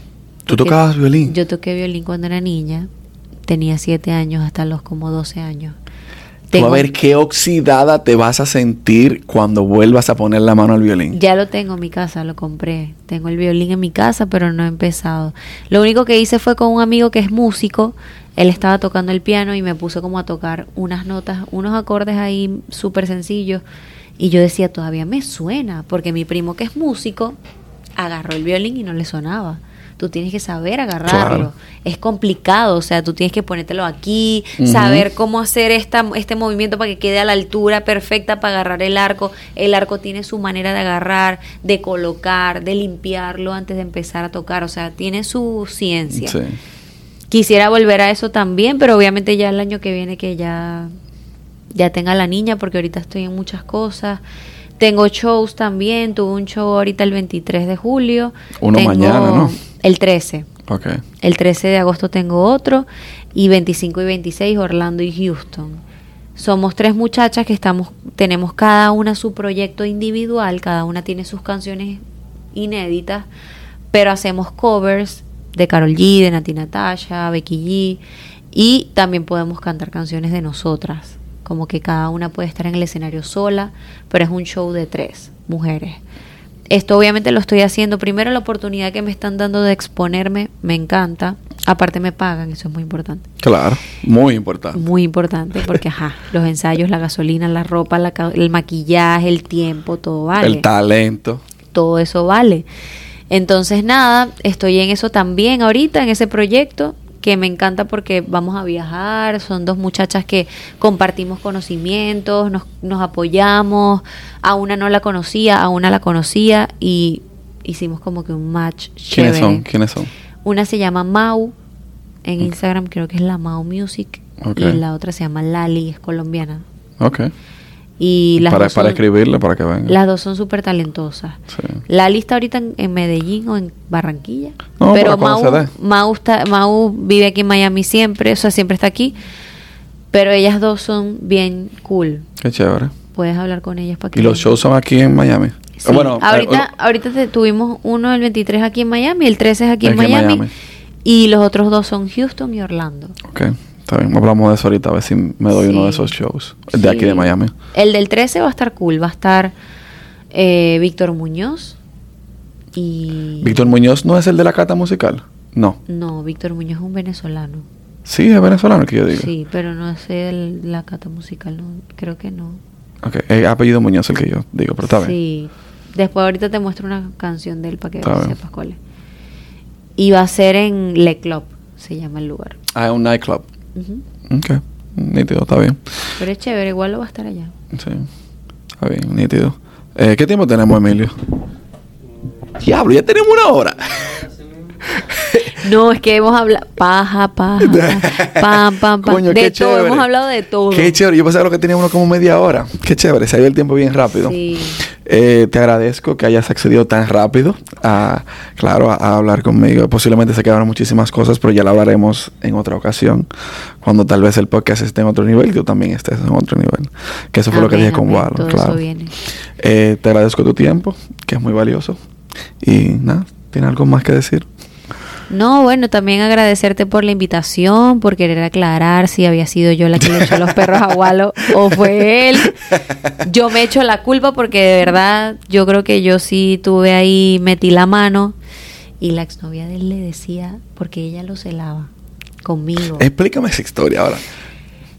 [SPEAKER 1] ¿Tú tocabas violín?
[SPEAKER 2] Yo toqué violín cuando era niña tenía 7 años hasta los como 12 años.
[SPEAKER 1] Tú a
[SPEAKER 2] Tengo-
[SPEAKER 1] ver qué oxidada te vas a sentir cuando vuelvas a poner la mano al violín.
[SPEAKER 2] Ya lo tengo en mi casa, lo compré. Tengo el violín en mi casa, pero no he empezado. Lo único que hice fue con un amigo que es músico. Él estaba tocando el piano y me puso como a tocar unas notas, unos acordes ahí súper sencillos. Y yo decía, todavía me suena, porque mi primo que es músico agarró el violín y no le sonaba. Tú tienes que saber agarrarlo.
[SPEAKER 1] Claro.
[SPEAKER 2] Es complicado, o sea, tú tienes que ponértelo aquí, saber cómo hacer esta, este movimiento para que quede a la altura perfecta para agarrar el arco. El arco tiene su manera de agarrar, de colocar, de limpiarlo antes de empezar a tocar, o sea, tiene su ciencia.
[SPEAKER 1] Sí.
[SPEAKER 2] Quisiera volver a eso también, pero obviamente ya el año que viene que ya ya tenga la niña porque ahorita estoy en muchas cosas. Tengo shows también, tuve un show ahorita el 23 de julio.
[SPEAKER 1] Uno
[SPEAKER 2] Tengo
[SPEAKER 1] mañana, ¿no?
[SPEAKER 2] El 13.
[SPEAKER 1] Ok.
[SPEAKER 2] El 13 de agosto tengo otro y 25 y 26 Orlando y Houston. Somos tres muchachas que estamos tenemos cada una su proyecto individual, cada una tiene sus canciones inéditas, pero hacemos covers de Carol G, de Nati Natasha, Becky G y también podemos cantar canciones de nosotras, como que cada una puede estar en el escenario sola, pero es un show de tres mujeres. Esto obviamente lo estoy haciendo. Primero la oportunidad que me están dando de exponerme me encanta. Aparte me pagan, eso es muy importante.
[SPEAKER 1] Claro. Muy importante.
[SPEAKER 2] Muy importante porque, ajá, los ensayos, la gasolina, la ropa, la el maquillaje, el tiempo, todo vale.
[SPEAKER 1] El talento.
[SPEAKER 2] todo eso vale. Entonces, nada, estoy en eso también ahorita, en ese proyecto que me encanta porque vamos a viajar, son dos muchachas que compartimos conocimientos, nos, nos apoyamos, a una no la conocía, a una la conocía y hicimos como que un match
[SPEAKER 1] ¿Quiénes
[SPEAKER 2] chévere.
[SPEAKER 1] son? ¿Quiénes son?
[SPEAKER 2] Una se llama Mau, en Instagram creo que es la Mau Music, y la otra se llama Lali, es colombiana.
[SPEAKER 1] Ok.
[SPEAKER 2] Y las
[SPEAKER 1] Para,
[SPEAKER 2] dos
[SPEAKER 1] para
[SPEAKER 2] son-
[SPEAKER 1] para que venga.
[SPEAKER 2] las dos son súper talentosas.
[SPEAKER 1] Sí.
[SPEAKER 2] Lali está ahorita en, en Medellín o en Barranquilla.
[SPEAKER 1] No,
[SPEAKER 2] pero Mau,
[SPEAKER 1] dé.
[SPEAKER 2] Mau, está- Mau vive aquí en Miami siempre, o sea, siempre está aquí. Pero ellas dos son bien cool.
[SPEAKER 1] Qué chévere.
[SPEAKER 2] Puedes hablar con ellas para que...
[SPEAKER 1] ¿Y los shows son aquí en Miami?
[SPEAKER 2] Sí.
[SPEAKER 1] Bueno,
[SPEAKER 2] ahorita,
[SPEAKER 1] eh,
[SPEAKER 2] ahorita te- tuvimos uno el 23 aquí en Miami, el 13 es aquí, en,
[SPEAKER 1] Aquí en
[SPEAKER 2] Miami,
[SPEAKER 1] Miami.
[SPEAKER 2] Y los otros dos son Houston y Orlando.
[SPEAKER 1] ok, está bien. Hablamos de eso ahorita, a ver si me doy
[SPEAKER 2] Sí.
[SPEAKER 1] uno de esos shows. De
[SPEAKER 2] Sí.
[SPEAKER 1] aquí de Miami.
[SPEAKER 2] El del 13 va a estar cool. Va a estar eh, Víctor Muñoz y...
[SPEAKER 1] Víctor Muñoz no es el de la cata musical. No.
[SPEAKER 2] No, Víctor Muñoz es un venezolano.
[SPEAKER 1] Sí, es venezolano que yo digo.
[SPEAKER 2] Sí, pero no sé el- la cata musical, no, creo que no.
[SPEAKER 1] Ok, es apellido Muñoz el que yo digo, pero está bien.
[SPEAKER 2] Sí. Después ahorita te muestro una canción de él para que
[SPEAKER 1] Está
[SPEAKER 2] sepas cuál es. Y va a ser en Le Club, se llama el lugar.
[SPEAKER 1] Ah, es un nightclub.
[SPEAKER 2] Ujú.
[SPEAKER 1] Ok, nítido, está bien.
[SPEAKER 2] Pero es chévere, igual lo va a estar allá.
[SPEAKER 1] Sí, está bien, nítido. Eh, ¿Qué tiempo tenemos, Emilio? Diablo, ya tenemos una hora.
[SPEAKER 2] No, es que hemos hablado paja, paja, pam, pam, pam.
[SPEAKER 1] Coño,
[SPEAKER 2] de todo,
[SPEAKER 1] chévere.
[SPEAKER 2] hemos hablado de todo.
[SPEAKER 1] Qué chévere, yo pensaba que teníamos como media hora. Qué chévere, se ha ido el tiempo bien rápido.
[SPEAKER 2] Sí.
[SPEAKER 1] Eh, te agradezco que hayas accedido tan rápido a, claro, a, a hablar conmigo. Posiblemente se quedaron muchísimas cosas, pero ya lo hablaremos en otra ocasión, cuando tal vez el podcast esté en otro nivel y tú también estés en otro nivel. Que eso fue lo que
[SPEAKER 2] Amén,
[SPEAKER 1] dije con
[SPEAKER 2] amén,
[SPEAKER 1] Walo,
[SPEAKER 2] todo
[SPEAKER 1] claro. Eh, te agradezco tu tiempo, que es muy valioso. Y nada, ¿tienes algo más que decir?
[SPEAKER 2] No, bueno, también agradecerte por la invitación, por querer aclarar si había sido yo la que le echó los perros a Walo o fue él. Yo me echo la culpa porque de verdad yo creo que yo sí tuve ahí, metí la mano y la exnovia de él le decía, porque ella lo celaba conmigo.
[SPEAKER 1] Explícame esa historia ahora.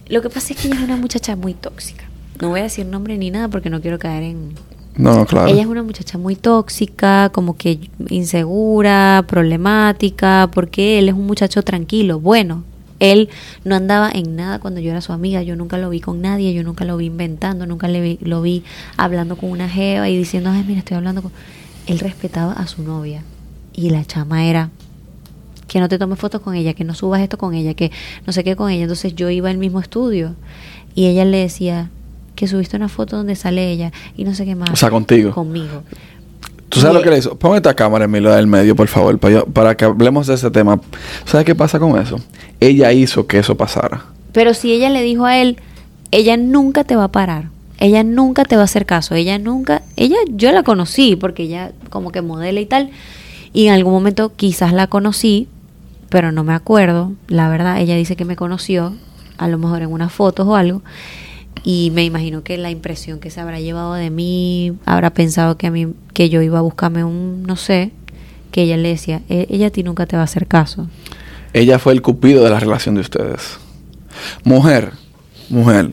[SPEAKER 2] Lo que pasa es que ella es una muchacha muy tóxica. No voy a decir nombre ni nada porque no quiero caer en,
[SPEAKER 1] No, claro.
[SPEAKER 2] ella es una muchacha muy tóxica, como que insegura, problemática, porque él es un muchacho tranquilo, bueno. Él no andaba en nada cuando yo era su amiga, yo nunca lo vi con nadie, yo nunca lo vi inventando, nunca le vi- lo vi hablando con una jeva y diciendo, ay, mira, estoy hablando con... Él respetaba a su novia y la chama era que no te tomes fotos con ella, que no subas esto con ella, que no sé qué con ella. Entonces yo iba al mismo estudio y ella le decía que subiste una foto donde sale ella y no sé qué más.
[SPEAKER 1] O sea, contigo.
[SPEAKER 2] Conmigo.
[SPEAKER 1] ¿Tú sabes lo que le hizo? Pon esta cámara, Emilio, del medio, por favor, para, yo- para que hablemos de ese tema. ¿Sabes qué pasa con eso? Ella hizo que eso pasara.
[SPEAKER 2] Pero si ella le dijo a él, ella nunca te va a parar. Ella nunca te va a hacer caso. Ella nunca, ella, yo la conocí porque ella como que modela y tal. Y en algún momento quizás la conocí pero no me acuerdo, la verdad, ella dice que me conoció, a lo mejor en unas fotos o algo, y me imagino que la impresión que se habrá llevado de mí, habrá pensado que a mí, que yo iba a buscarme un, no sé, que ella le decía, "E- ella a ti nunca te va a hacer caso.
[SPEAKER 1] Ella fue el cupido de la relación de ustedes. Mujer, mujer,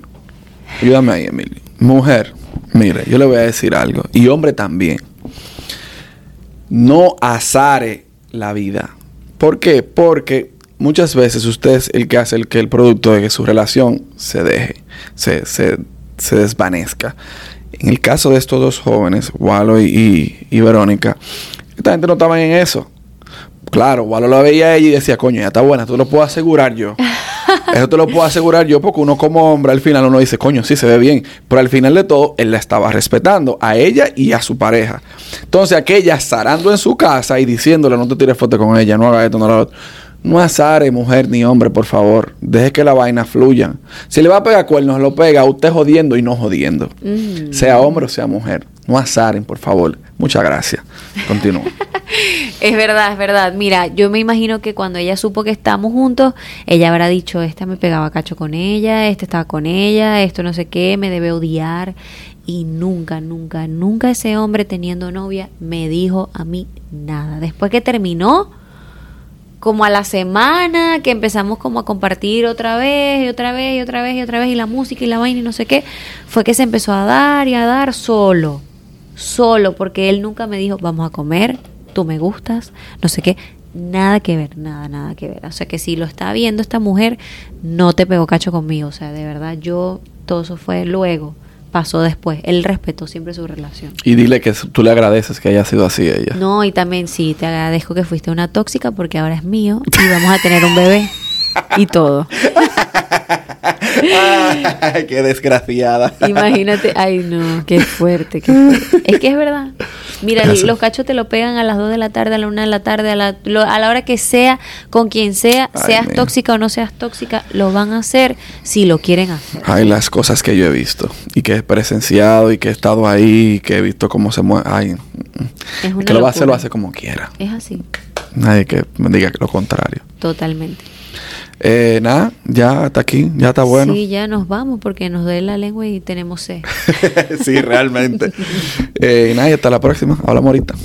[SPEAKER 1] ayúdame ahí, Emilio. Mujer, mire, yo le voy a decir algo. Y hombre también. No azare la vida. ¿Por qué? Porque muchas veces usted es el que hace el que el producto de que su relación se deje, se, se, se desvanezca. En el caso de estos dos jóvenes, Walo y, y- y Verónica, esta gente no estaba en eso. Claro, Walo la veía a ella y decía, coño, ya está buena, tú lo puedo asegurar yo. Eso te lo puedo asegurar yo porque uno como hombre al final uno dice, coño, sí se ve bien. Pero al final de todo, él la estaba respetando a ella y a su pareja. Entonces aquella zarando en su casa y diciéndole, no te tires foto con ella, no haga esto, no haga lo otro. No azare, mujer ni hombre, por favor. Deje que la vaina fluya. Si le va a pegar cuernos, lo pega usted jodiendo y no jodiendo.
[SPEAKER 2] Mm.
[SPEAKER 1] Sea hombre o sea mujer. No azaren, por favor. Muchas gracias. Continúo.
[SPEAKER 2] Es verdad, es verdad. Mira, yo me imagino que cuando ella supo que estábamos juntos, ella habrá dicho, esta me pegaba cacho con ella, este estaba con ella, esto no sé qué, me debe odiar. Y nunca, nunca, nunca ese hombre teniendo novia me dijo a mí nada. Después que terminó, como a la semana que empezamos como a compartir otra vez y otra vez y otra vez y otra vez y la música y la vaina y no sé qué, fue que se empezó a dar y a dar solo, solo, porque él nunca me dijo, vamos a comer, tú me gustas, no sé qué, nada que ver, nada, nada que ver. O sea que si lo está viendo esta mujer, no te pegó cacho conmigo, o sea, de verdad yo, todo eso fue luego, pasó después, él respetó siempre su relación.
[SPEAKER 1] Y dile que tú le agradeces que haya sido así ella.
[SPEAKER 2] No, y también sí, te agradezco que fuiste una tóxica porque ahora es mío y vamos a tener un bebé y todo.
[SPEAKER 1] Ay, qué desgraciada.
[SPEAKER 2] Imagínate, ay no, qué fuerte, qué fuerte. Es que es verdad. Mira,
[SPEAKER 1] Eso.
[SPEAKER 2] los cachos te lo pegan a las 2 de la tarde, a la 1 de la tarde, a la, lo- a la hora que sea, con quien sea,
[SPEAKER 1] Ay,
[SPEAKER 2] seas tóxica o no seas tóxica, lo van a hacer si lo quieren hacer.
[SPEAKER 1] Ay, las cosas que yo he visto y que he presenciado y que he estado ahí y que he visto cómo se mueve. Ay, mm,
[SPEAKER 2] Es una
[SPEAKER 1] que lo va a hacer, lo hace como quiera.
[SPEAKER 2] Es así,
[SPEAKER 1] Nadie que me diga lo contrario.
[SPEAKER 2] totalmente.
[SPEAKER 1] Eh, nada, ya hasta aquí, ya está bueno.
[SPEAKER 2] Sí, ya nos vamos porque nos duele la lengua y tenemos sed.
[SPEAKER 1] sí, realmente. eh, nada, y hasta la próxima. Hablamos ahorita.